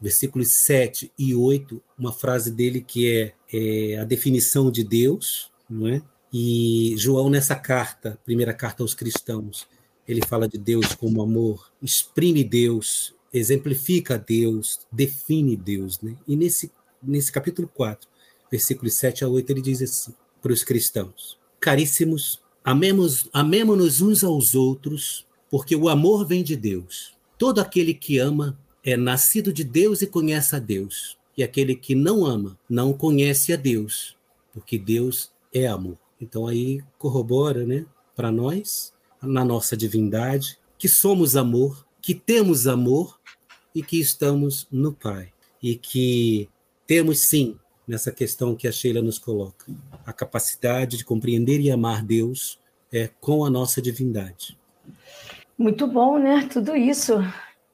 versículos 7 e 8, uma frase dele que é, é a definição de Deus, não é? E João, nessa carta, primeira carta aos cristãos, ele fala de Deus como amor, exprime Deus exemplifica Deus, define Deus. Né? E nesse, nesse capítulo 4, versículos 7 a 8, ele diz assim para os cristãos: Caríssimos, amemos, amemos-nos uns aos outros, porque o amor vem de Deus. Todo aquele que ama é nascido de Deus e conhece a Deus. E aquele que não ama não conhece a Deus, porque Deus é amor. Então aí corrobora, né, para nós, na nossa divindade, que somos amor, que temos amor e que estamos no Pai. E que temos, sim, nessa questão que a Sheila nos coloca. A capacidade de compreender e amar Deus é com a nossa divindade. Muito bom, né? Tudo isso.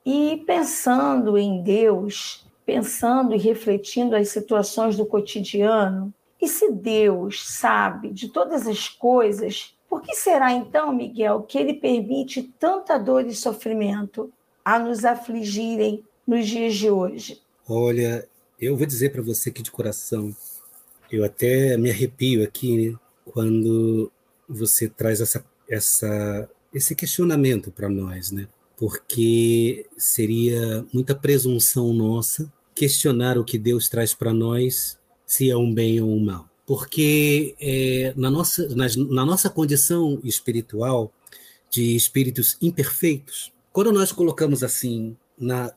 E pensando em Deus, pensando e refletindo as situações do cotidiano, e se Deus sabe de todas as coisas, por que será então, Miguel, que ele permite tanta dor e sofrimento a nos afligirem nos dias de hoje? Olha, eu vou dizer para você que de coração, eu até me arrepio aqui né, quando você traz essa, essa, esse questionamento para nós, né? Porque seria muita presunção nossa questionar o que Deus traz para nós se é um bem ou um mal. Porque é, na, nossa, na, na nossa condição espiritual, de espíritos imperfeitos, quando nós colocamos assim na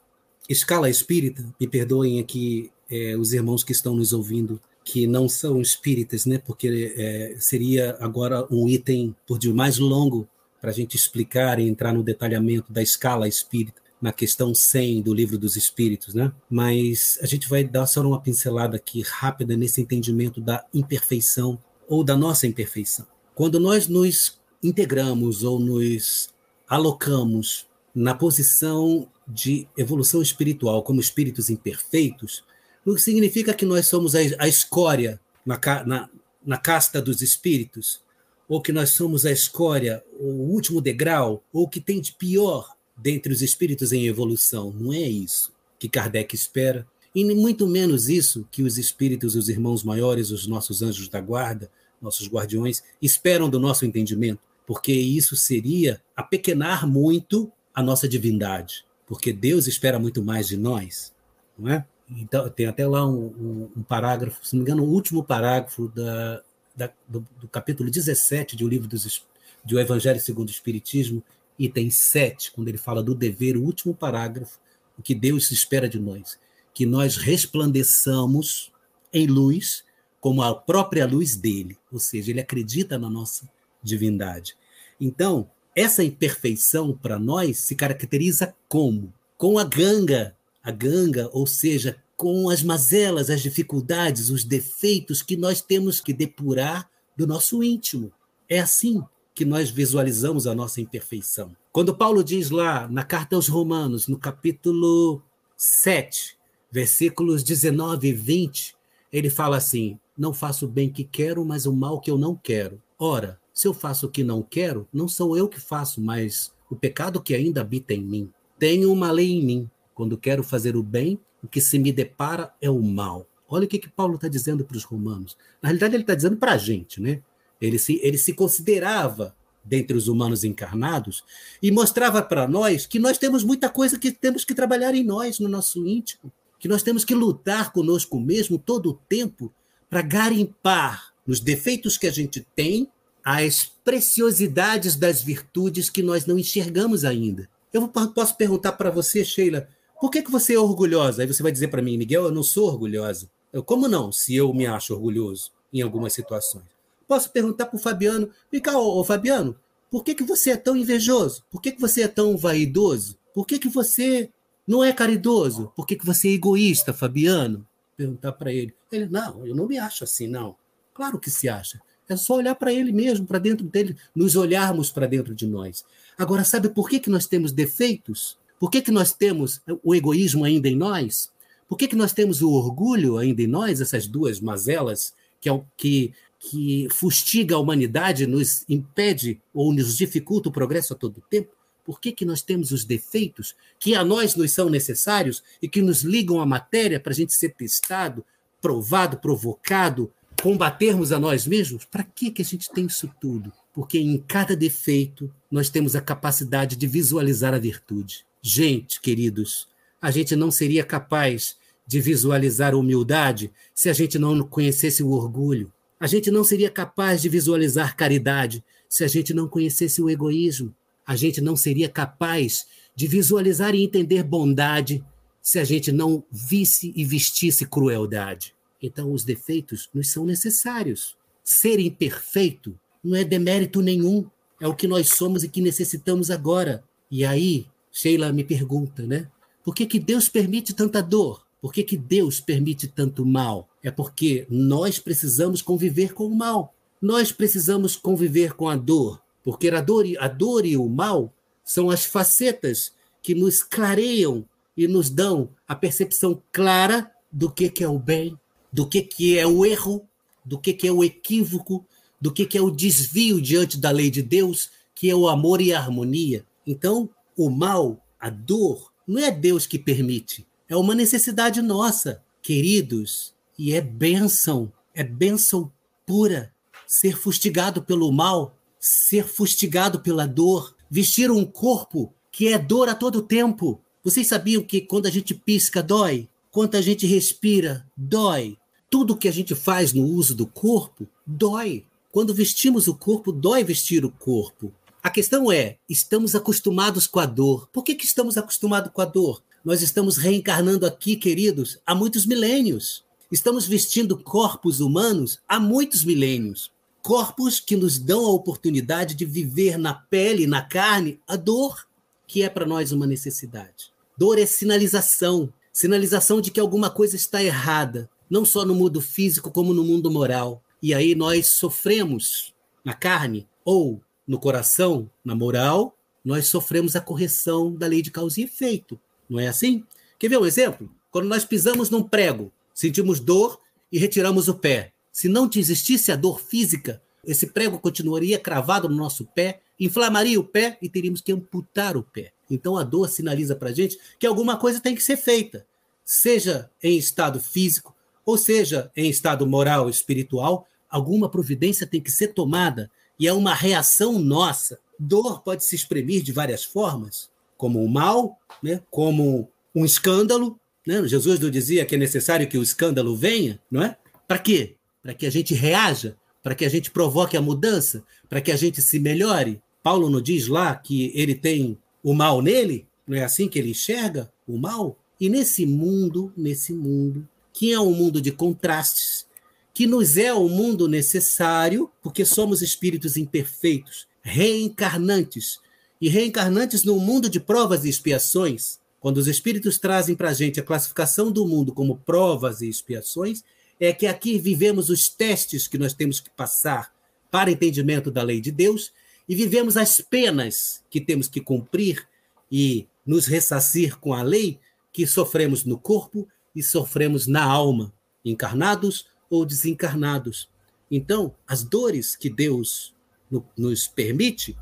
escala espírita, me perdoem aqui é, os irmãos que estão nos ouvindo, que não são espíritas, né? Porque é, seria agora um item por de mais longo para a gente explicar e entrar no detalhamento da escala espírita na questão 100 do livro dos Espíritos, né? Mas a gente vai dar só uma pincelada aqui rápida nesse entendimento da imperfeição ou da nossa imperfeição. Quando nós nos integramos ou nos alocamos na posição de evolução espiritual como espíritos imperfeitos, não significa que nós somos a, escória na, na, na casta dos espíritos, ou que nós somos a escória, o último degrau, ou que tem de pior dentre os espíritos em evolução. Não é isso que Kardec espera, e muito menos isso que os espíritos, os irmãos maiores, os nossos anjos da guarda, nossos guardiões, esperam do nosso entendimento, porque isso seria apequenar muito a nossa divindade, porque Deus espera muito mais de nós, não é? Então, tem até lá um, um, um parágrafo, se não me engano, o último parágrafo da, da, do, do, capítulo 17 de O Livro dos, do Evangelho segundo o Espiritismo, item 7, quando ele fala do dever, o último parágrafo, o que Deus espera de nós, que nós resplandeçamos em luz como a própria luz dele, ou seja, ele acredita na nossa divindade. Então, essa imperfeição para nós se caracteriza como? Com a ganga, a ganga, ou seja, com as mazelas, as dificuldades, os defeitos que nós temos que depurar do nosso íntimo. É assim que nós visualizamos a nossa imperfeição. Quando Paulo diz lá na carta aos Romanos, no capítulo 7, versículos 19 e 20, ele fala assim: Não faço o bem que quero, mas o mal que eu não quero. Ora, se eu faço o que não quero, não sou eu que faço, mas o pecado que ainda habita em mim. Tenho uma lei em mim. Quando quero fazer o bem, o que se me depara é o mal. Olha o que, que Paulo está dizendo para os romanos. Na realidade, ele está dizendo para a gente, né? Ele se, ele se considerava dentre os humanos encarnados e mostrava para nós que nós temos muita coisa que temos que trabalhar em nós, no nosso íntimo, que nós temos que lutar conosco mesmo todo o tempo para garimpar nos defeitos que a gente tem as preciosidades das virtudes que nós não enxergamos ainda. Eu posso perguntar para você, Sheila, por que, que você é orgulhosa? Aí você vai dizer para mim, Miguel, eu não sou orgulhosa. Eu, como não, se eu me acho orgulhoso em algumas situações? Posso perguntar para o Fabiano, cá, ô, ô, Fabiano, por que, que você é tão invejoso? Por que, que você é tão vaidoso? Por que, que você não é caridoso? Por que, que você é egoísta, Fabiano? Perguntar para ele. Ele, não, eu não me acho assim, não. Claro que se acha. É só olhar para ele mesmo, para dentro dele, nos olharmos para dentro de nós. Agora, sabe por que, que nós temos defeitos? Por que, que nós temos o egoísmo ainda em nós? Por que, que nós temos o orgulho ainda em nós, essas duas mazelas que, é o, que que fustiga a humanidade, nos impede ou nos dificulta o progresso a todo tempo? Por que, que nós temos os defeitos que a nós nos são necessários e que nos ligam à matéria para a gente ser testado, provado, provocado, combatermos a nós mesmos? Para que, que a gente tem isso tudo? Porque em cada defeito nós temos a capacidade de visualizar a virtude. Gente, queridos, a gente não seria capaz de visualizar a humildade se a gente não conhecesse o orgulho, a gente não seria capaz de visualizar caridade se a gente não conhecesse o egoísmo. A gente não seria capaz de visualizar e entender bondade se a gente não visse e vestisse crueldade. Então, os defeitos nos são necessários. Ser imperfeito não é demérito nenhum. É o que nós somos e que necessitamos agora. E aí, Sheila me pergunta, né? Por que, que Deus permite tanta dor? Por que, que Deus permite tanto mal? É porque nós precisamos conviver com o mal. Nós precisamos conviver com a dor, porque a dor, a dor e o mal são as facetas que nos clareiam e nos dão a percepção clara do que, que é o bem, do que, que é o erro, do que, que é o equívoco, do que, que é o desvio diante da lei de Deus, que é o amor e a harmonia. Então, o mal, a dor, não é Deus que permite, é uma necessidade nossa, queridos, e é bênção, é bênção pura. Ser fustigado pelo mal, ser fustigado pela dor, vestir um corpo que é dor a todo tempo. Vocês sabiam que quando a gente pisca, dói? Quando a gente respira, dói. Tudo que a gente faz no uso do corpo, dói. Quando vestimos o corpo, dói vestir o corpo. A questão é, estamos acostumados com a dor. Por que, que estamos acostumados com a dor? Nós estamos reencarnando aqui, queridos, há muitos milênios. Estamos vestindo corpos humanos há muitos milênios. Corpos que nos dão a oportunidade de viver na pele, na carne, a dor que é para nós uma necessidade. Dor é sinalização sinalização de que alguma coisa está errada, não só no mundo físico, como no mundo moral. E aí nós sofremos na carne ou no coração, na moral, nós sofremos a correção da lei de causa e efeito. Não é assim? Quer ver um exemplo? Quando nós pisamos num prego, sentimos dor e retiramos o pé. Se não existisse a dor física, esse prego continuaria cravado no nosso pé inflamaria o pé e teríamos que amputar o pé. Então a dor sinaliza para a gente que alguma coisa tem que ser feita, seja em estado físico, ou seja em estado moral, espiritual, alguma providência tem que ser tomada e é uma reação nossa. Dor pode se exprimir de várias formas, como o mal, né? como um escândalo. Né? Jesus não dizia que é necessário que o escândalo venha, não é? Para quê? Para que a gente reaja, para que a gente provoque a mudança, para que a gente se melhore. Paulo não diz lá que ele tem o mal nele? Não é assim que ele enxerga o mal? E nesse mundo, nesse mundo, que é um mundo de contrastes, que nos é o mundo necessário, porque somos espíritos imperfeitos, reencarnantes, e reencarnantes num mundo de provas e expiações. Quando os espíritos trazem para a gente a classificação do mundo como provas e expiações, é que aqui vivemos os testes que nós temos que passar para entendimento da lei de Deus e vivemos as penas que temos que cumprir e nos ressarcir com a lei que sofremos no corpo e sofremos na alma, encarnados ou desencarnados. Então, as dores que Deus nos permite,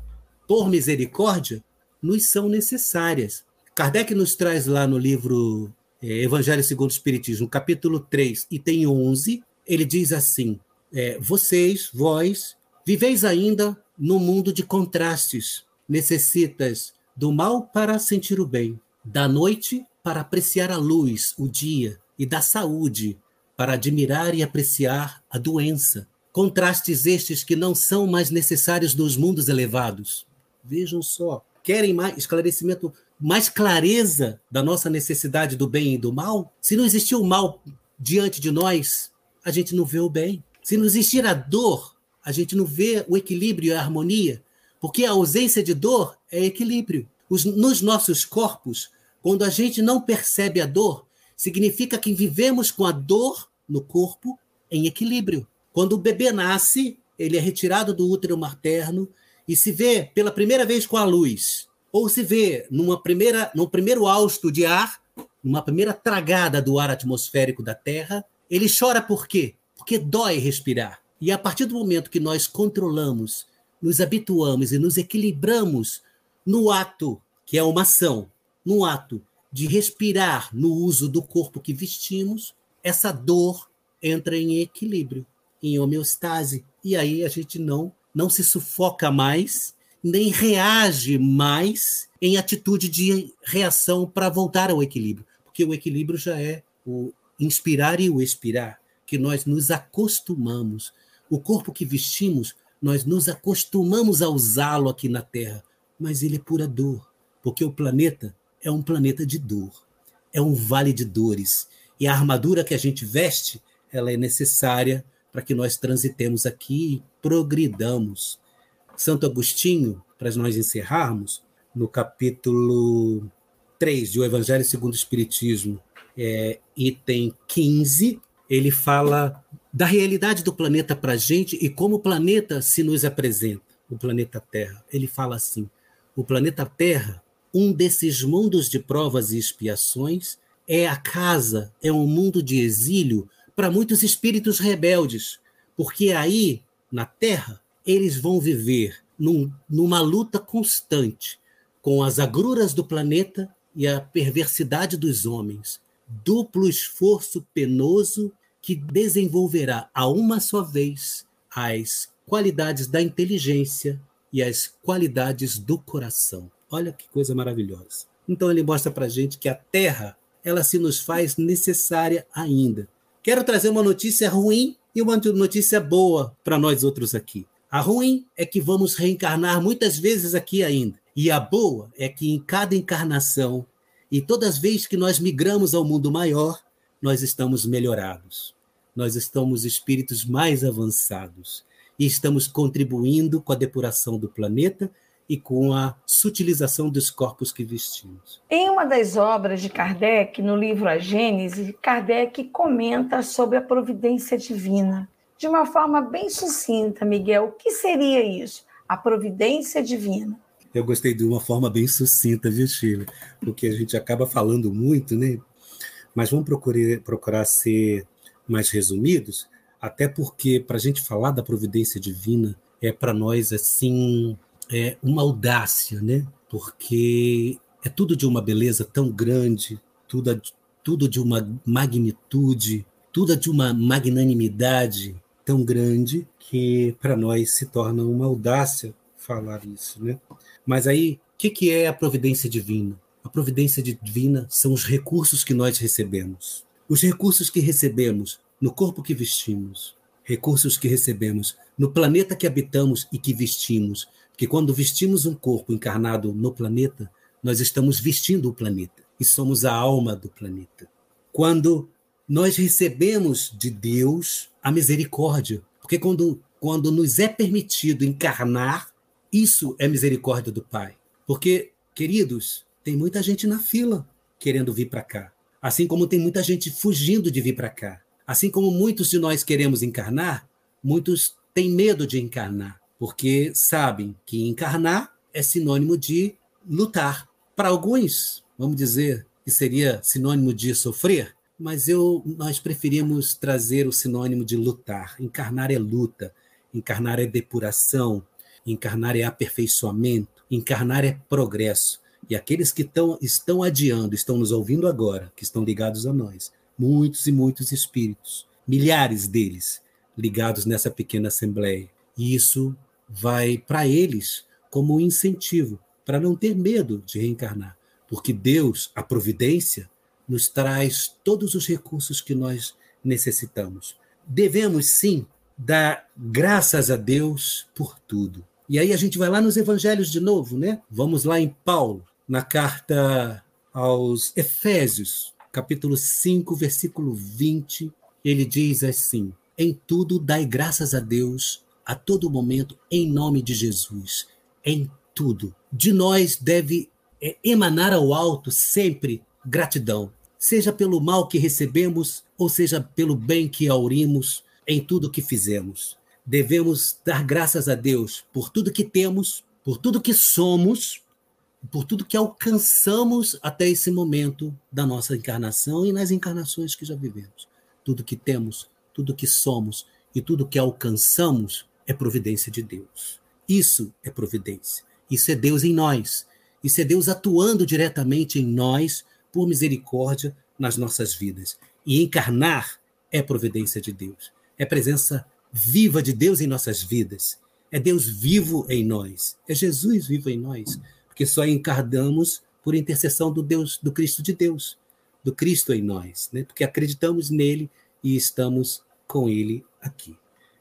por misericórdia, nos são necessárias. Kardec nos traz lá no livro é, Evangelho segundo o Espiritismo, capítulo 3, e tem 11, ele diz assim: é, Vocês, vós, viveis ainda no mundo de contrastes. Necessitas do mal para sentir o bem, da noite para apreciar a luz, o dia, e da saúde para admirar e apreciar a doença. Contrastes estes que não são mais necessários nos mundos elevados. Vejam só, querem mais esclarecimento, mais clareza da nossa necessidade do bem e do mal? Se não existir o mal diante de nós, a gente não vê o bem. Se não existir a dor, a gente não vê o equilíbrio e a harmonia, porque a ausência de dor é equilíbrio. Os, nos nossos corpos, quando a gente não percebe a dor, significa que vivemos com a dor no corpo em equilíbrio. Quando o bebê nasce, ele é retirado do útero materno e se vê pela primeira vez com a luz, ou se vê numa primeira, no primeiro hausto de ar, numa primeira tragada do ar atmosférico da Terra, ele chora por quê? Porque dói respirar. E a partir do momento que nós controlamos, nos habituamos e nos equilibramos no ato, que é uma ação, no ato de respirar no uso do corpo que vestimos, essa dor entra em equilíbrio, em homeostase. E aí a gente não, não se sufoca mais, nem reage mais em atitude de reação para voltar ao equilíbrio, porque o equilíbrio já é o inspirar e o expirar, que nós nos acostumamos o corpo que vestimos, nós nos acostumamos a usá-lo aqui na Terra, mas ele é pura dor, porque o planeta é um planeta de dor, é um vale de dores. E a armadura que a gente veste, ela é necessária para que nós transitemos aqui e progridamos. Santo Agostinho, para nós encerrarmos, no capítulo 3 do Evangelho segundo o Espiritismo, é, item 15, ele fala da realidade do planeta para a gente e como o planeta se nos apresenta, o planeta Terra. Ele fala assim: o planeta Terra, um desses mundos de provas e expiações, é a casa, é um mundo de exílio para muitos espíritos rebeldes, porque aí, na Terra, eles vão viver num, numa luta constante com as agruras do planeta e a perversidade dos homens. Duplo esforço penoso que desenvolverá a uma só vez as qualidades da inteligência e as qualidades do coração. Olha que coisa maravilhosa. Então ele mostra para gente que a Terra ela se nos faz necessária ainda. Quero trazer uma notícia ruim e uma notícia boa para nós outros aqui. A ruim é que vamos reencarnar muitas vezes aqui ainda. E a boa é que em cada encarnação e todas as vezes que nós migramos ao mundo maior, nós estamos melhorados. Nós estamos espíritos mais avançados e estamos contribuindo com a depuração do planeta e com a sutilização dos corpos que vestimos. Em uma das obras de Kardec, no livro A Gênese, Kardec comenta sobre a providência divina de uma forma bem sucinta, Miguel. O que seria isso? A providência divina. Eu gostei de uma forma bem sucinta, viu, Sheila? Porque a gente acaba falando muito, né? Mas vamos procurar, procurar ser mais resumidos, até porque para a gente falar da providência divina é para nós assim é uma audácia, né? Porque é tudo de uma beleza tão grande, tudo, tudo de uma magnitude, tudo de uma magnanimidade tão grande que para nós se torna uma audácia falar isso, né? Mas aí, o que, que é a providência divina? A providência divina são os recursos que nós recebemos. Os recursos que recebemos no corpo que vestimos, recursos que recebemos no planeta que habitamos e que vestimos. Porque quando vestimos um corpo encarnado no planeta, nós estamos vestindo o planeta e somos a alma do planeta. Quando nós recebemos de Deus a misericórdia, porque quando, quando nos é permitido encarnar, isso é misericórdia do Pai. Porque, queridos, tem muita gente na fila querendo vir para cá, assim como tem muita gente fugindo de vir para cá. Assim como muitos de nós queremos encarnar, muitos têm medo de encarnar, porque sabem que encarnar é sinônimo de lutar. Para alguns, vamos dizer que seria sinônimo de sofrer, mas eu nós preferimos trazer o sinônimo de lutar. Encarnar é luta, encarnar é depuração, encarnar é aperfeiçoamento, encarnar é progresso. E aqueles que tão, estão adiando, estão nos ouvindo agora, que estão ligados a nós, muitos e muitos espíritos, milhares deles ligados nessa pequena assembleia. E isso vai para eles como um incentivo para não ter medo de reencarnar, porque Deus, a providência, nos traz todos os recursos que nós necessitamos. Devemos sim dar graças a Deus por tudo. E aí a gente vai lá nos evangelhos de novo, né? Vamos lá em Paulo, na carta aos Efésios, capítulo 5, versículo 20, ele diz assim: Em tudo dai graças a Deus a todo momento em nome de Jesus. Em tudo. De nós deve é, emanar ao alto sempre gratidão, seja pelo mal que recebemos ou seja pelo bem que aurimos em tudo que fizemos. Devemos dar graças a Deus por tudo que temos, por tudo que somos, por tudo que alcançamos até esse momento da nossa encarnação e nas encarnações que já vivemos. Tudo que temos, tudo que somos e tudo que alcançamos é providência de Deus. Isso é providência. Isso é Deus em nós. Isso é Deus atuando diretamente em nós por misericórdia nas nossas vidas. E encarnar é providência de Deus. É presença viva de Deus em nossas vidas. É Deus vivo em nós. É Jesus vivo em nós. Porque só encarnamos por intercessão do Deus, do Cristo de Deus, do Cristo em nós, né? Porque acreditamos nele e estamos com ele aqui.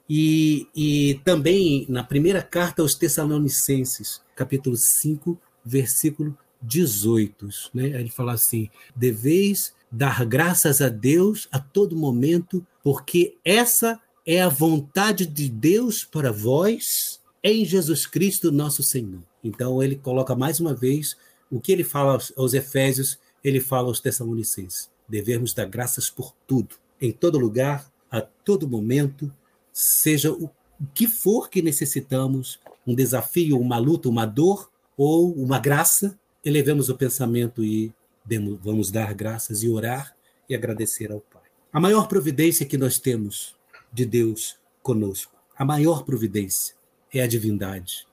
E, e também na primeira carta aos Tessalonicenses, capítulo 5, versículo 18. Né? Ele fala assim: deveis dar graças a Deus a todo momento, porque essa é a vontade de Deus para vós em Jesus Cristo, nosso Senhor. Então ele coloca mais uma vez o que ele fala aos, Efésios, ele fala aos Tessalonicenses. devemos dar graças por tudo, em todo lugar, a todo momento, seja o que for que necessitamos, um desafio, uma luta, uma dor ou uma graça, elevemos o pensamento e demos, vamos dar graças e orar e agradecer ao Pai. A maior providência que nós temos de Deus conosco, a maior providência é a divindade.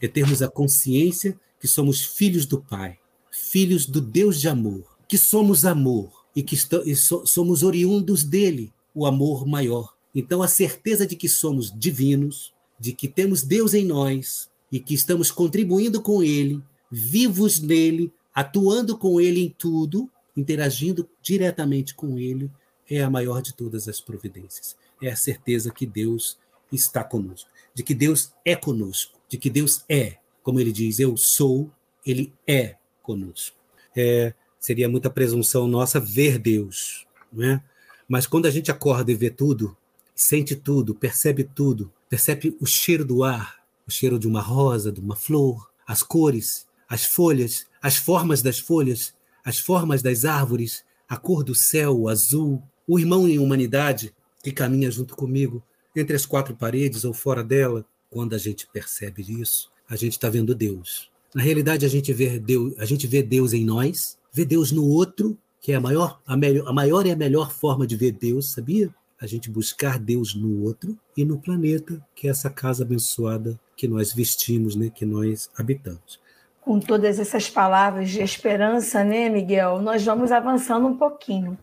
É termos a consciência que somos filhos do Pai, filhos do Deus de amor, que somos amor e que e so somos oriundos dele, o amor maior. Então, a certeza de que somos divinos, de que temos Deus em nós e que estamos contribuindo com Ele, vivos nele, atuando com Ele em tudo, interagindo diretamente com Ele, é a maior de todas as providências. É a certeza que Deus está conosco, de que Deus é conosco, de que Deus é, como ele diz, eu sou, ele é conosco. É, seria muita presunção nossa ver Deus, não é? Mas quando a gente acorda e vê tudo, sente tudo, percebe tudo, percebe o cheiro do ar, o cheiro de uma rosa, de uma flor, as cores, as folhas, as formas das folhas, as formas das árvores, a cor do céu, o azul, o irmão em humanidade que caminha junto comigo, entre as quatro paredes ou fora dela. Quando a gente percebe isso, a gente está vendo Deus. Na realidade, a gente vê Deus, a gente vê Deus em nós, vê Deus no outro, que é a maior, a, melhor, a maior e a melhor forma de ver Deus, sabia? A gente buscar Deus no outro e no planeta, que é essa casa abençoada que nós vestimos, né, que nós habitamos. Com todas essas palavras de esperança, né, Miguel? Nós vamos avançando um pouquinho.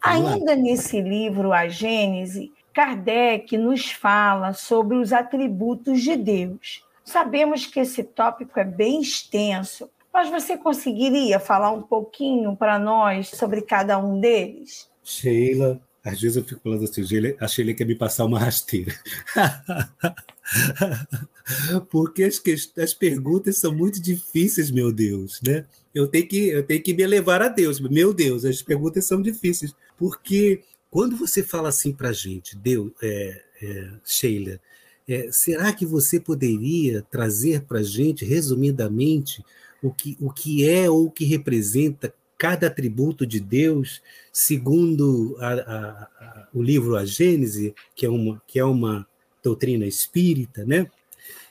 Ainda nesse livro, A Gênese, Kardec nos fala sobre os atributos de Deus. Sabemos que esse tópico é bem extenso, mas você conseguiria falar um pouquinho para nós sobre cada um deles? Sheila, às vezes eu fico falando assim, a Sheila quer me passar uma rasteira. [laughs] Porque as, as perguntas são muito difíceis, meu Deus, né? Eu tenho, que, eu tenho que me elevar a Deus. Meu Deus, as perguntas são difíceis. Porque quando você fala assim para a gente, Deus, é, é, Sheila, é, será que você poderia trazer para a gente, resumidamente, o que, o que é ou o que representa cada atributo de Deus, segundo a, a, a, o livro A Gênese, que é uma, que é uma doutrina espírita, né?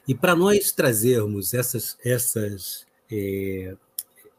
E para nós trazermos essas, essas é,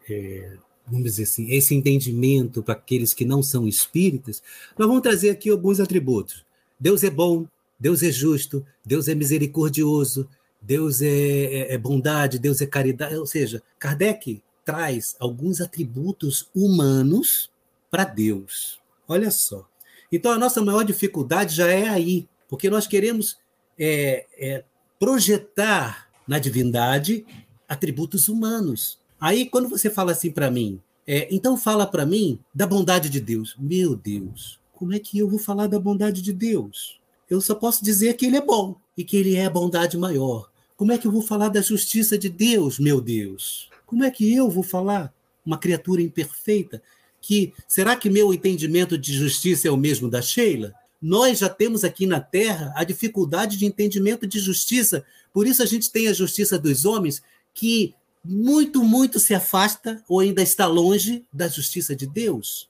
é, vamos dizer assim, esse entendimento para aqueles que não são espíritas, nós vamos trazer aqui alguns atributos. Deus é bom, Deus é justo, Deus é misericordioso, Deus é, é, é bondade, Deus é caridade. Ou seja, Kardec traz alguns atributos humanos para Deus. Olha só. Então a nossa maior dificuldade já é aí, porque nós queremos é, é, projetar na divindade atributos humanos. Aí quando você fala assim para mim, é, então fala para mim da bondade de Deus. Meu Deus, como é que eu vou falar da bondade de Deus? eu só posso dizer que ele é bom e que ele é a bondade maior. Como é que eu vou falar da justiça de Deus, meu Deus? Como é que eu vou falar? Uma criatura imperfeita? Que será que meu entendimento de justiça é o mesmo da Sheila? Nós já temos aqui na Terra a dificuldade de entendimento de justiça, por isso a gente tem a justiça dos homens que muito, muito se afasta ou ainda está longe da justiça de Deus.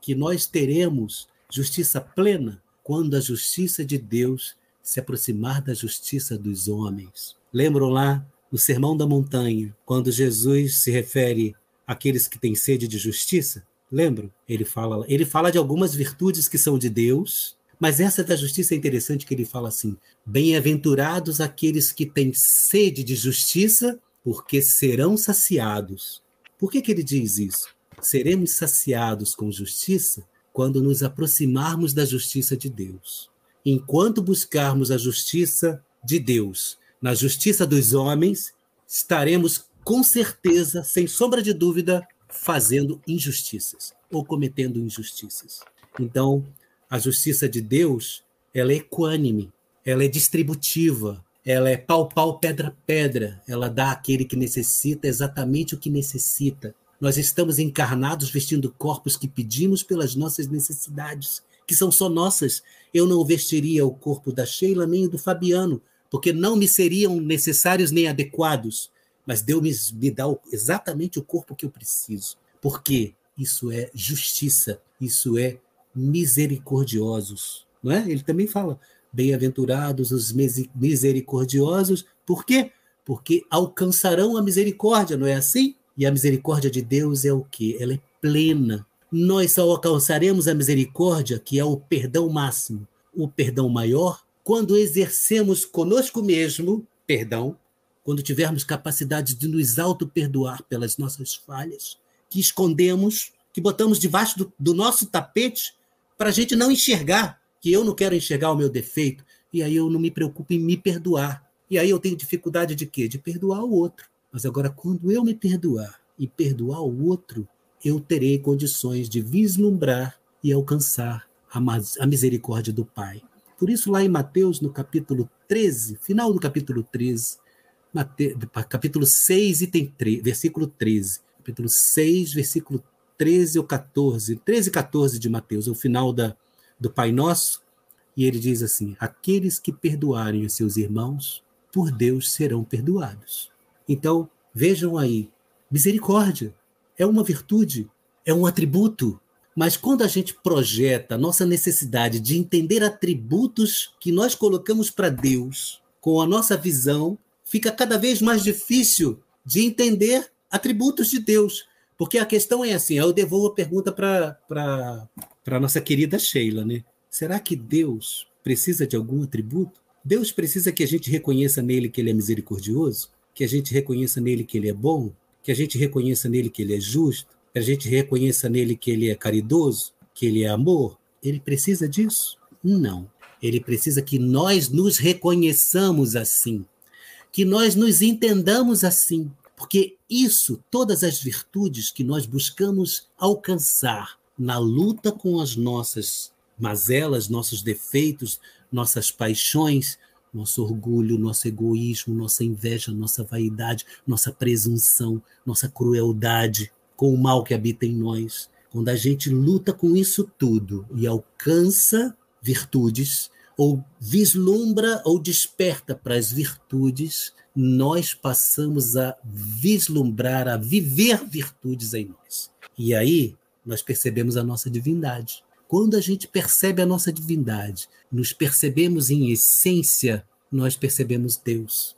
Que nós teremos justiça plena quando a justiça de Deus se aproximar da justiça dos homens. Lembram lá no Sermão da Montanha, quando Jesus se refere àqueles que têm sede de justiça? Lembram? Ele fala, ele fala de algumas virtudes que são de Deus, mas essa da justiça é interessante que ele fala assim: Bem-aventurados aqueles que têm sede de justiça, porque serão saciados. Por que, que ele diz isso? Seremos saciados com justiça quando nos aproximarmos da justiça de Deus. Enquanto buscarmos a justiça de Deus na justiça dos homens, estaremos com certeza, sem sombra de dúvida, fazendo injustiças ou cometendo injustiças. Então, a justiça de Deus, ela é equânime, ela é distributiva, ela é pau pau pedra pedra, ela dá àquele que necessita exatamente o que necessita nós estamos encarnados vestindo corpos que pedimos pelas nossas necessidades, que são só nossas. Eu não vestiria o corpo da Sheila nem do Fabiano, porque não me seriam necessários nem adequados. Mas Deus me, me dá exatamente o corpo que eu preciso. Por quê? isso é justiça, isso é misericordiosos. Não é? Ele também fala: bem-aventurados os misericordiosos, por quê? Porque alcançarão a misericórdia, não é assim? E a misericórdia de Deus é o quê? Ela é plena. Nós só alcançaremos a misericórdia, que é o perdão máximo, o perdão maior, quando exercemos conosco mesmo perdão, quando tivermos capacidade de nos auto-perdoar pelas nossas falhas, que escondemos, que botamos debaixo do, do nosso tapete para a gente não enxergar, que eu não quero enxergar o meu defeito, e aí eu não me preocupo em me perdoar. E aí eu tenho dificuldade de quê? De perdoar o outro. Mas agora, quando eu me perdoar e perdoar o outro, eu terei condições de vislumbrar e alcançar a misericórdia do Pai. Por isso, lá em Mateus, no capítulo 13, final do capítulo 13, Mate, capítulo 6, item 3, versículo 13, capítulo 6, versículo 13 ou 14, 13 e 14 de Mateus, é o final da, do Pai Nosso, e ele diz assim: Aqueles que perdoarem os seus irmãos, por Deus serão perdoados. Então, vejam aí, misericórdia é uma virtude, é um atributo. Mas quando a gente projeta nossa necessidade de entender atributos que nós colocamos para Deus com a nossa visão, fica cada vez mais difícil de entender atributos de Deus. Porque a questão é assim, eu devolvo a pergunta para a nossa querida Sheila, né? Será que Deus precisa de algum atributo? Deus precisa que a gente reconheça nele que ele é misericordioso? Que a gente reconheça nele que ele é bom? Que a gente reconheça nele que ele é justo? A gente reconheça nele que ele é caridoso? Que ele é amor? Ele precisa disso? Não. Ele precisa que nós nos reconheçamos assim, que nós nos entendamos assim, porque isso, todas as virtudes que nós buscamos alcançar na luta com as nossas mazelas, nossos defeitos, nossas paixões, nosso orgulho, nosso egoísmo, nossa inveja, nossa vaidade, nossa presunção, nossa crueldade com o mal que habita em nós. Quando a gente luta com isso tudo e alcança virtudes, ou vislumbra ou desperta para as virtudes, nós passamos a vislumbrar, a viver virtudes em nós. E aí nós percebemos a nossa divindade. Quando a gente percebe a nossa divindade, nos percebemos em essência, nós percebemos Deus.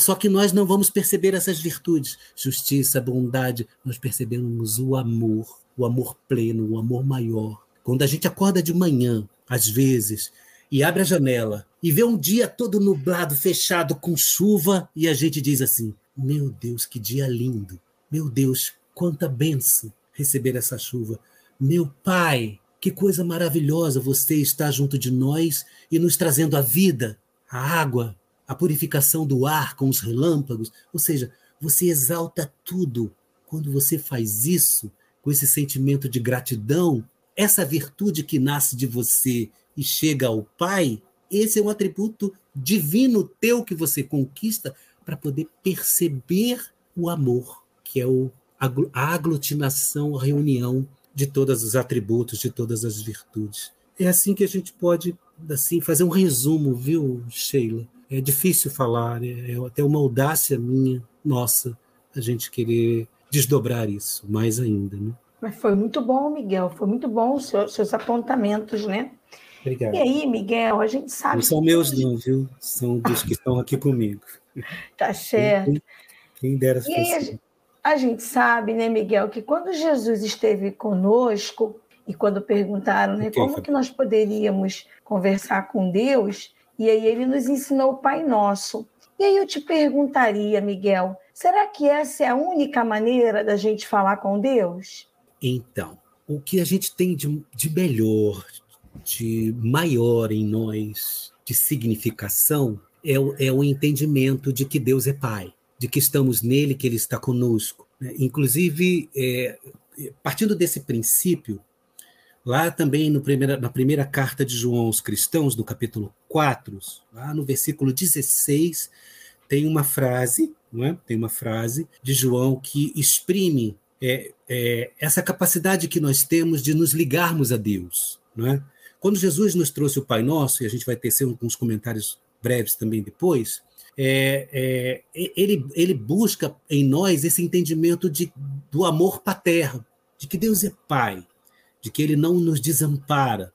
Só que nós não vamos perceber essas virtudes, justiça, bondade, nós percebemos o amor, o amor pleno, o amor maior. Quando a gente acorda de manhã, às vezes, e abre a janela e vê um dia todo nublado, fechado, com chuva, e a gente diz assim: Meu Deus, que dia lindo! Meu Deus, quanta benção receber essa chuva! Meu Pai, que coisa maravilhosa você está junto de nós e nos trazendo a vida, a água, a purificação do ar com os relâmpagos. Ou seja, você exalta tudo. Quando você faz isso, com esse sentimento de gratidão, essa virtude que nasce de você e chega ao Pai, esse é um atributo divino teu que você conquista para poder perceber o amor, que é o, a aglutinação, a reunião de todos os atributos, de todas as virtudes. É assim que a gente pode assim fazer um resumo, viu, Sheila? É difícil falar, é, é até uma audácia minha, nossa, a gente querer desdobrar isso mais ainda, né? Mas foi muito bom, Miguel, foi muito bom os seus, seus apontamentos, né? Obrigado. E aí, Miguel, a gente sabe. Não são meus, não, viu? São dos que estão aqui comigo. [laughs] Tá certo. Quem, quem dera e aí, a gente sabe, né, Miguel, que quando Jesus esteve conosco, e quando perguntaram né, okay, como que nós poderíamos conversar com Deus, e aí ele nos ensinou o Pai Nosso. E aí eu te perguntaria, Miguel, será que essa é a única maneira da gente falar com Deus? Então, o que a gente tem de, de melhor, de maior em nós, de significação, é o, é o entendimento de que Deus é Pai, de que estamos nele, que Ele está conosco. Né? Inclusive, é, partindo desse princípio, lá também no primeira, na primeira carta de João aos cristãos, no capítulo 4, lá no versículo 16, tem uma frase, não é? tem uma frase de João que exprime é, é, essa capacidade que nós temos de nos ligarmos a Deus. Não é? Quando Jesus nos trouxe o Pai Nosso, e a gente vai ter alguns comentários breves também depois, é, é, ele, ele busca em nós esse entendimento de, do amor paterno, de que Deus é Pai, de que Ele não nos desampara,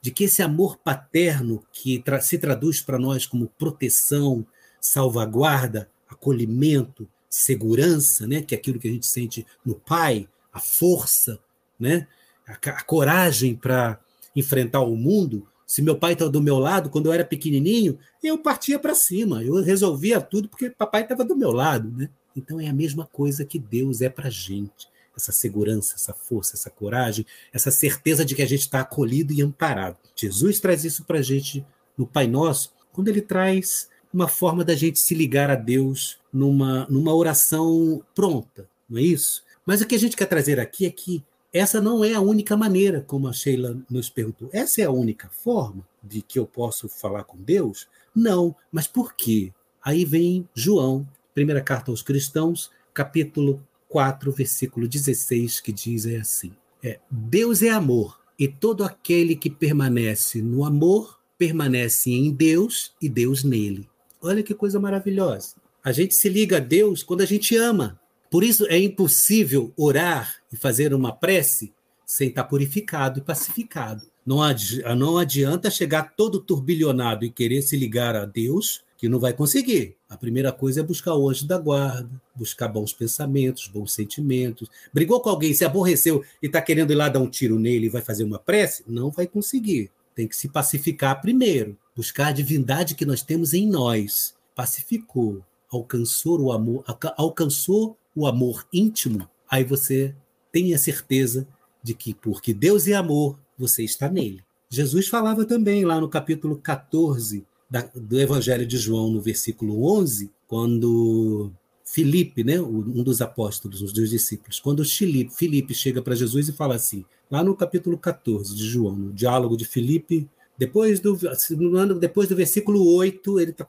de que esse amor paterno que tra se traduz para nós como proteção, salvaguarda, acolhimento, segurança, né, que é aquilo que a gente sente no pai, a força, né, a, a coragem para enfrentar o mundo. Se meu pai estava do meu lado, quando eu era pequenininho, eu partia para cima, eu resolvia tudo porque papai estava do meu lado, né? Então é a mesma coisa que Deus é para gente. Essa segurança, essa força, essa coragem, essa certeza de que a gente está acolhido e amparado. Jesus traz isso para a gente no Pai Nosso, quando ele traz uma forma da gente se ligar a Deus numa, numa oração pronta, não é isso? Mas o que a gente quer trazer aqui é que essa não é a única maneira, como a Sheila nos perguntou. Essa é a única forma de que eu posso falar com Deus? Não, mas por quê? Aí vem João, primeira carta aos cristãos, capítulo 4, versículo 16, que diz é assim: é, Deus é amor, e todo aquele que permanece no amor permanece em Deus e Deus nele. Olha que coisa maravilhosa. A gente se liga a Deus quando a gente ama. Por isso é impossível orar e fazer uma prece sem estar purificado e pacificado. Não, não adianta chegar todo turbilhonado e querer se ligar a Deus, que não vai conseguir. A primeira coisa é buscar o anjo da guarda, buscar bons pensamentos, bons sentimentos. Brigou com alguém, se aborreceu e está querendo ir lá dar um tiro nele e vai fazer uma prece? Não vai conseguir. Tem que se pacificar primeiro, buscar a divindade que nós temos em nós. Pacificou, alcançou o amor, alcançou o amor íntimo, aí você tem a certeza de que, porque Deus é amor, você está nele. Jesus falava também lá no capítulo 14 da, do Evangelho de João, no versículo 11, quando Filipe, né, um dos apóstolos, um dos discípulos, quando Filipe, Filipe chega para Jesus e fala assim, lá no capítulo 14 de João, no diálogo de Filipe, depois do, depois do versículo 8, ele tá,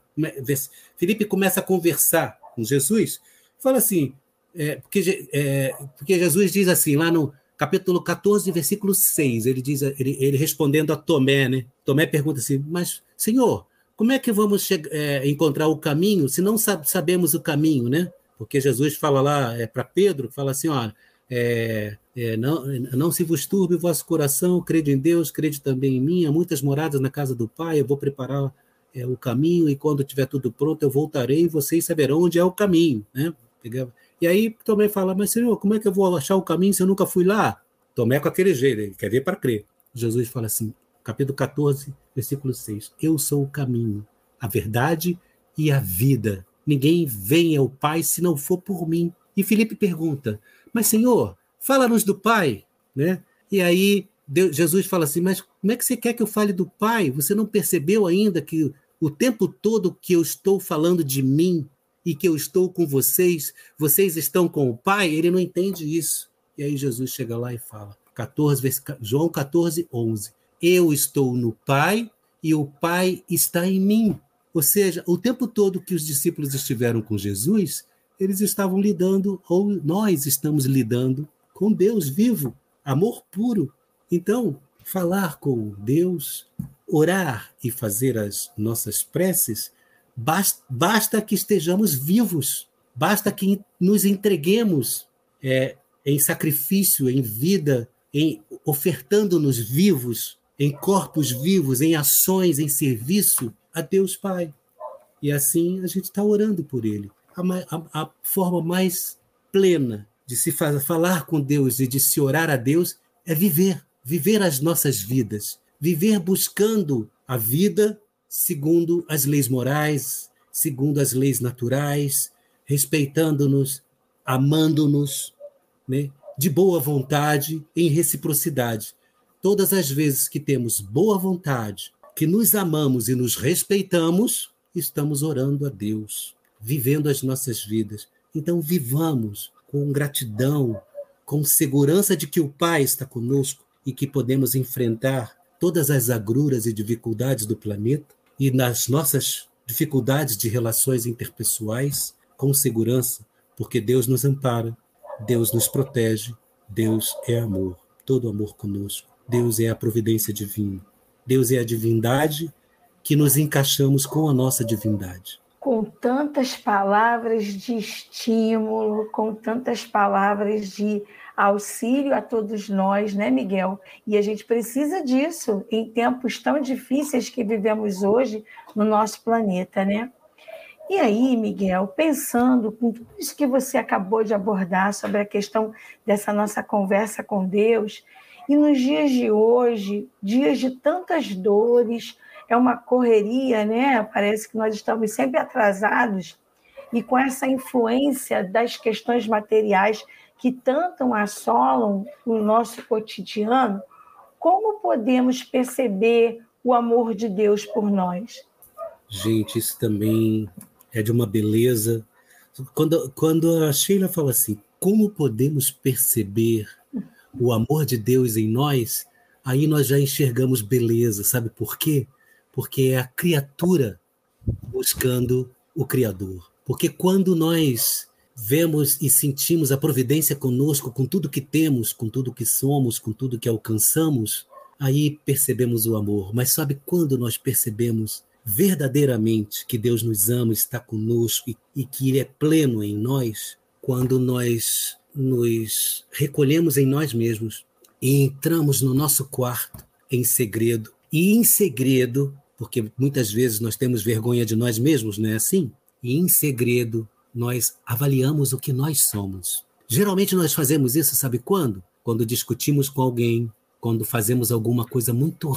Filipe começa a conversar com Jesus, fala assim, é, porque, é, porque Jesus diz assim, lá no capítulo 14, versículo 6, ele diz, ele, ele respondendo a Tomé, né? Tomé pergunta assim, mas, Senhor, como é que vamos é, encontrar o caminho se não sab sabemos o caminho, né? Porque Jesus fala lá é, para Pedro, fala assim, ó, é, é, não, não se vos turbe o vosso coração, crede em Deus, crede também em mim, há muitas moradas na casa do Pai, eu vou preparar é, o caminho e quando tiver tudo pronto eu voltarei e vocês saberão onde é o caminho, né? E aí Tomé fala, mas Senhor, como é que eu vou achar o caminho se eu nunca fui lá? Tomé com aquele jeito, ele quer ver para crer. Jesus fala assim, capítulo 14, versículo 6, eu sou o caminho, a verdade e a vida. Ninguém vem ao Pai se não for por mim. E Felipe pergunta, mas Senhor, fala-nos do Pai, né? E aí Deus, Jesus fala assim, mas como é que você quer que eu fale do Pai? Você não percebeu ainda que o tempo todo que eu estou falando de mim e que eu estou com vocês, vocês estão com o Pai, ele não entende isso. E aí Jesus chega lá e fala, 14, João 14, 11. Eu estou no Pai e o Pai está em mim. Ou seja, o tempo todo que os discípulos estiveram com Jesus, eles estavam lidando, ou nós estamos lidando, com Deus vivo, amor puro. Então, falar com Deus, orar e fazer as nossas preces Basta, basta que estejamos vivos, basta que nos entreguemos é, em sacrifício, em vida, em ofertando-nos vivos, em corpos vivos, em ações, em serviço a Deus Pai. E assim a gente está orando por Ele. A, a, a, forma mais plena de se falar com Deus e de se orar a Deus é viver, viver as nossas vidas, viver buscando a vida segundo as leis morais, segundo as leis naturais, respeitando-nos, amando-nos, né? de boa vontade, em reciprocidade. Todas as vezes que temos boa vontade, que nos amamos e nos respeitamos, estamos orando a Deus, vivendo as nossas vidas. Então, vivamos com gratidão, com segurança de que o Pai está conosco e que podemos enfrentar todas as agruras e dificuldades do planeta e nas nossas dificuldades de relações interpessoais com segurança, porque Deus nos ampara, Deus nos protege, Deus é amor, todo amor conosco. Deus é a providência divina. Deus é a divindade que nos encaixamos com a nossa divindade. com tantas palavras de estímulo, com tantas palavras de auxílio a todos nós, né, Miguel? E a gente precisa disso em tempos tão difíceis que vivemos hoje no nosso planeta, né? E aí, Miguel, pensando com tudo isso que você acabou de abordar sobre a questão dessa nossa conversa com Deus, e nos dias de hoje, dias de tantas dores, é uma correria, né? Parece que nós estamos sempre atrasados, e com essa influência das questões materiais que tanto assolam o nosso cotidiano, como podemos perceber o amor de Deus por nós? Gente, isso também é de uma beleza. Quando, quando a Sheila fala assim, como podemos perceber o amor de Deus em nós, aí nós já enxergamos beleza, sabe por quê? Porque é a criatura buscando o Criador. Porque quando nós vemos e sentimos a providência conosco, com tudo que temos, com tudo que somos, com tudo que alcançamos, aí percebemos o amor. Mas sabe quando nós percebemos verdadeiramente que Deus nos ama, está conosco e, e que Ele é pleno em nós? Quando nós nos recolhemos em nós mesmos e entramos no nosso quarto em segredo. E em segredo, porque muitas vezes nós temos vergonha de nós mesmos, não é assim? E em segredo nós avaliamos o que nós somos. Geralmente nós fazemos isso, sabe quando? Quando discutimos com alguém, quando fazemos alguma coisa muito,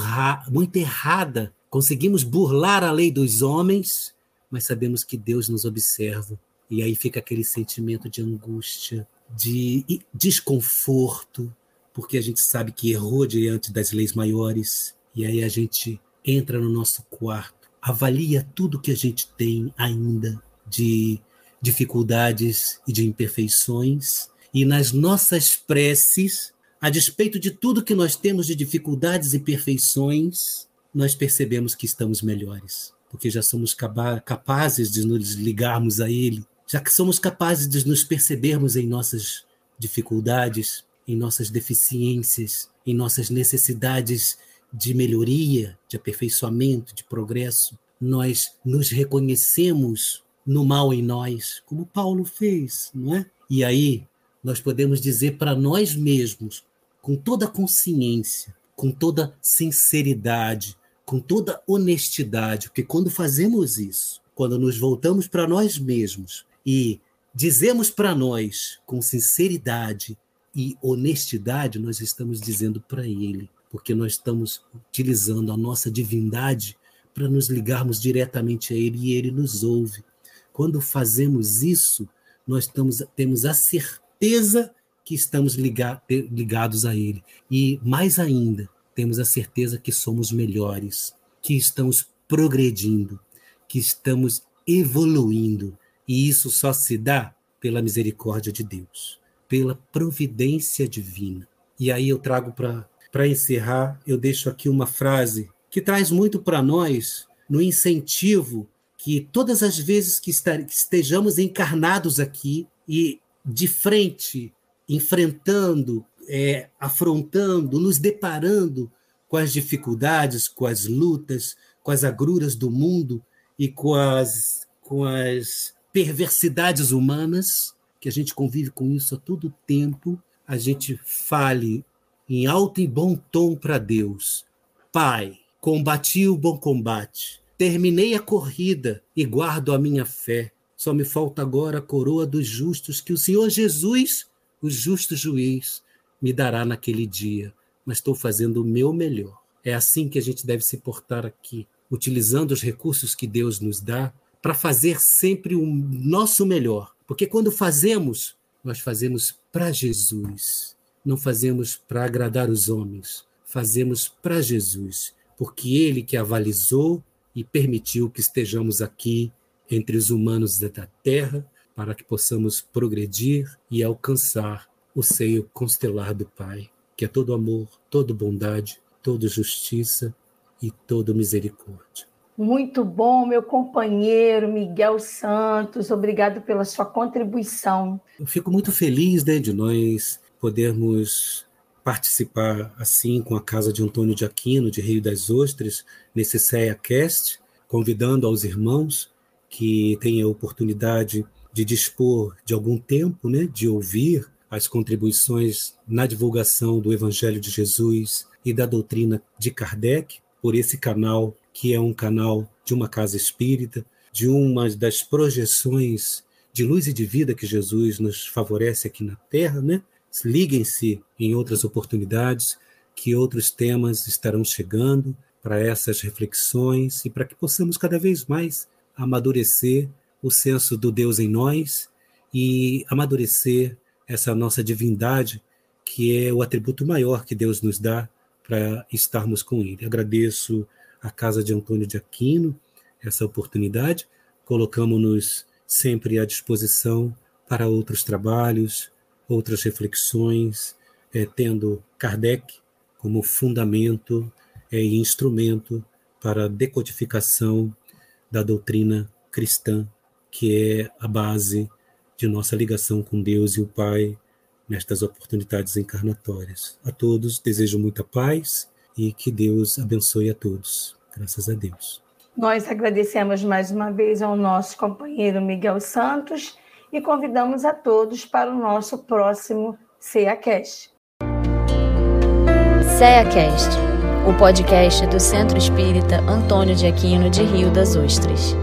muito errada, conseguimos burlar a lei dos homens, mas sabemos que Deus nos observa. E aí fica aquele sentimento de angústia, de desconforto, porque a gente sabe que errou diante das leis maiores. E aí a gente entra no nosso quarto, avalia tudo que a gente tem ainda de dificuldades e de imperfeições, e nas nossas preces, a despeito de tudo que nós temos de dificuldades e perfeições, nós percebemos que estamos melhores, porque já somos capazes de nos ligarmos a Ele, já que somos capazes de nos percebermos em nossas dificuldades, em nossas deficiências, em nossas necessidades de melhoria, de aperfeiçoamento, de progresso, nós nos reconhecemos no mal em nós, como Paulo fez, não é? E aí nós podemos dizer para nós mesmos, com toda consciência, com toda sinceridade, com toda honestidade, porque quando fazemos isso, quando nos voltamos para nós mesmos e dizemos para nós com sinceridade e honestidade, nós estamos dizendo para Ele, porque nós estamos utilizando a nossa divindade para nos ligarmos diretamente a Ele e Ele nos ouve. Quando fazemos isso, nós estamos, temos a certeza que estamos ligados a Ele. E, mais ainda, temos a certeza que somos melhores, que estamos progredindo, que estamos evoluindo. E isso só se dá pela misericórdia de Deus, pela providência divina. E aí eu trago para encerrar, eu deixo aqui uma frase que traz muito para nós no incentivo que todas as vezes que estejamos encarnados aqui e de frente, enfrentando, é, afrontando, nos deparando com as dificuldades, com as lutas, com as agruras do mundo e com as, com as perversidades humanas, que a gente convive com isso a todo tempo, a gente fale em alto e bom tom para Deus: Pai, combati o bom combate Terminei a corrida e guardo a minha fé. Só me falta agora a coroa dos justos que o Senhor Jesus, o justo juiz, me dará naquele dia. Mas estou fazendo o meu melhor. É assim que a gente deve se portar aqui, utilizando os recursos que Deus nos dá para fazer sempre o nosso melhor. Porque quando fazemos, nós fazemos para Jesus. Não fazemos para agradar os homens, fazemos para Jesus, porque ele que avalizou e permitiu que estejamos aqui entre os humanos da terra para que possamos progredir e alcançar o seio constelar do Pai, que é todo amor, toda bondade, toda justiça e toda misericórdia. Muito bom, meu companheiro Miguel Santos, obrigado pela sua contribuição. Eu fico muito feliz né, de nós podermos participar assim com a casa de Antônio de Aquino, de Rio das Ostras, nesse CEA Cast, convidando aos irmãos que tenha a oportunidade de dispor de algum tempo, né, de ouvir as contribuições na divulgação do Evangelho de Jesus e da doutrina de Kardec por esse canal, que é um canal de uma casa espírita, de uma das projeções de luz e de vida que Jesus nos favorece aqui na Terra, né? Liguem-se em outras oportunidades, que outros temas estarão chegando para essas reflexões e para que possamos cada vez mais amadurecer o senso do Deus em nós e amadurecer essa nossa divindade, que é o atributo maior que Deus nos dá para estarmos com Ele. Agradeço à Casa de Antônio de Aquino essa oportunidade, colocamos-nos sempre à disposição para outros trabalhos, outras reflexões, é, tendo Kardec como fundamento é, e instrumento para a decodificação da doutrina cristã, que é a base de nossa ligação com Deus e o Pai nestas oportunidades encarnatórias. A todos desejo muita paz e que Deus abençoe a todos. Graças a Deus. Nós agradecemos mais uma vez ao nosso companheiro Miguel Santos e convidamos a todos para o nosso próximo CEACast. CEACast, o podcast do Centro Espírita Antônio de Aquino de Rio das Ostras.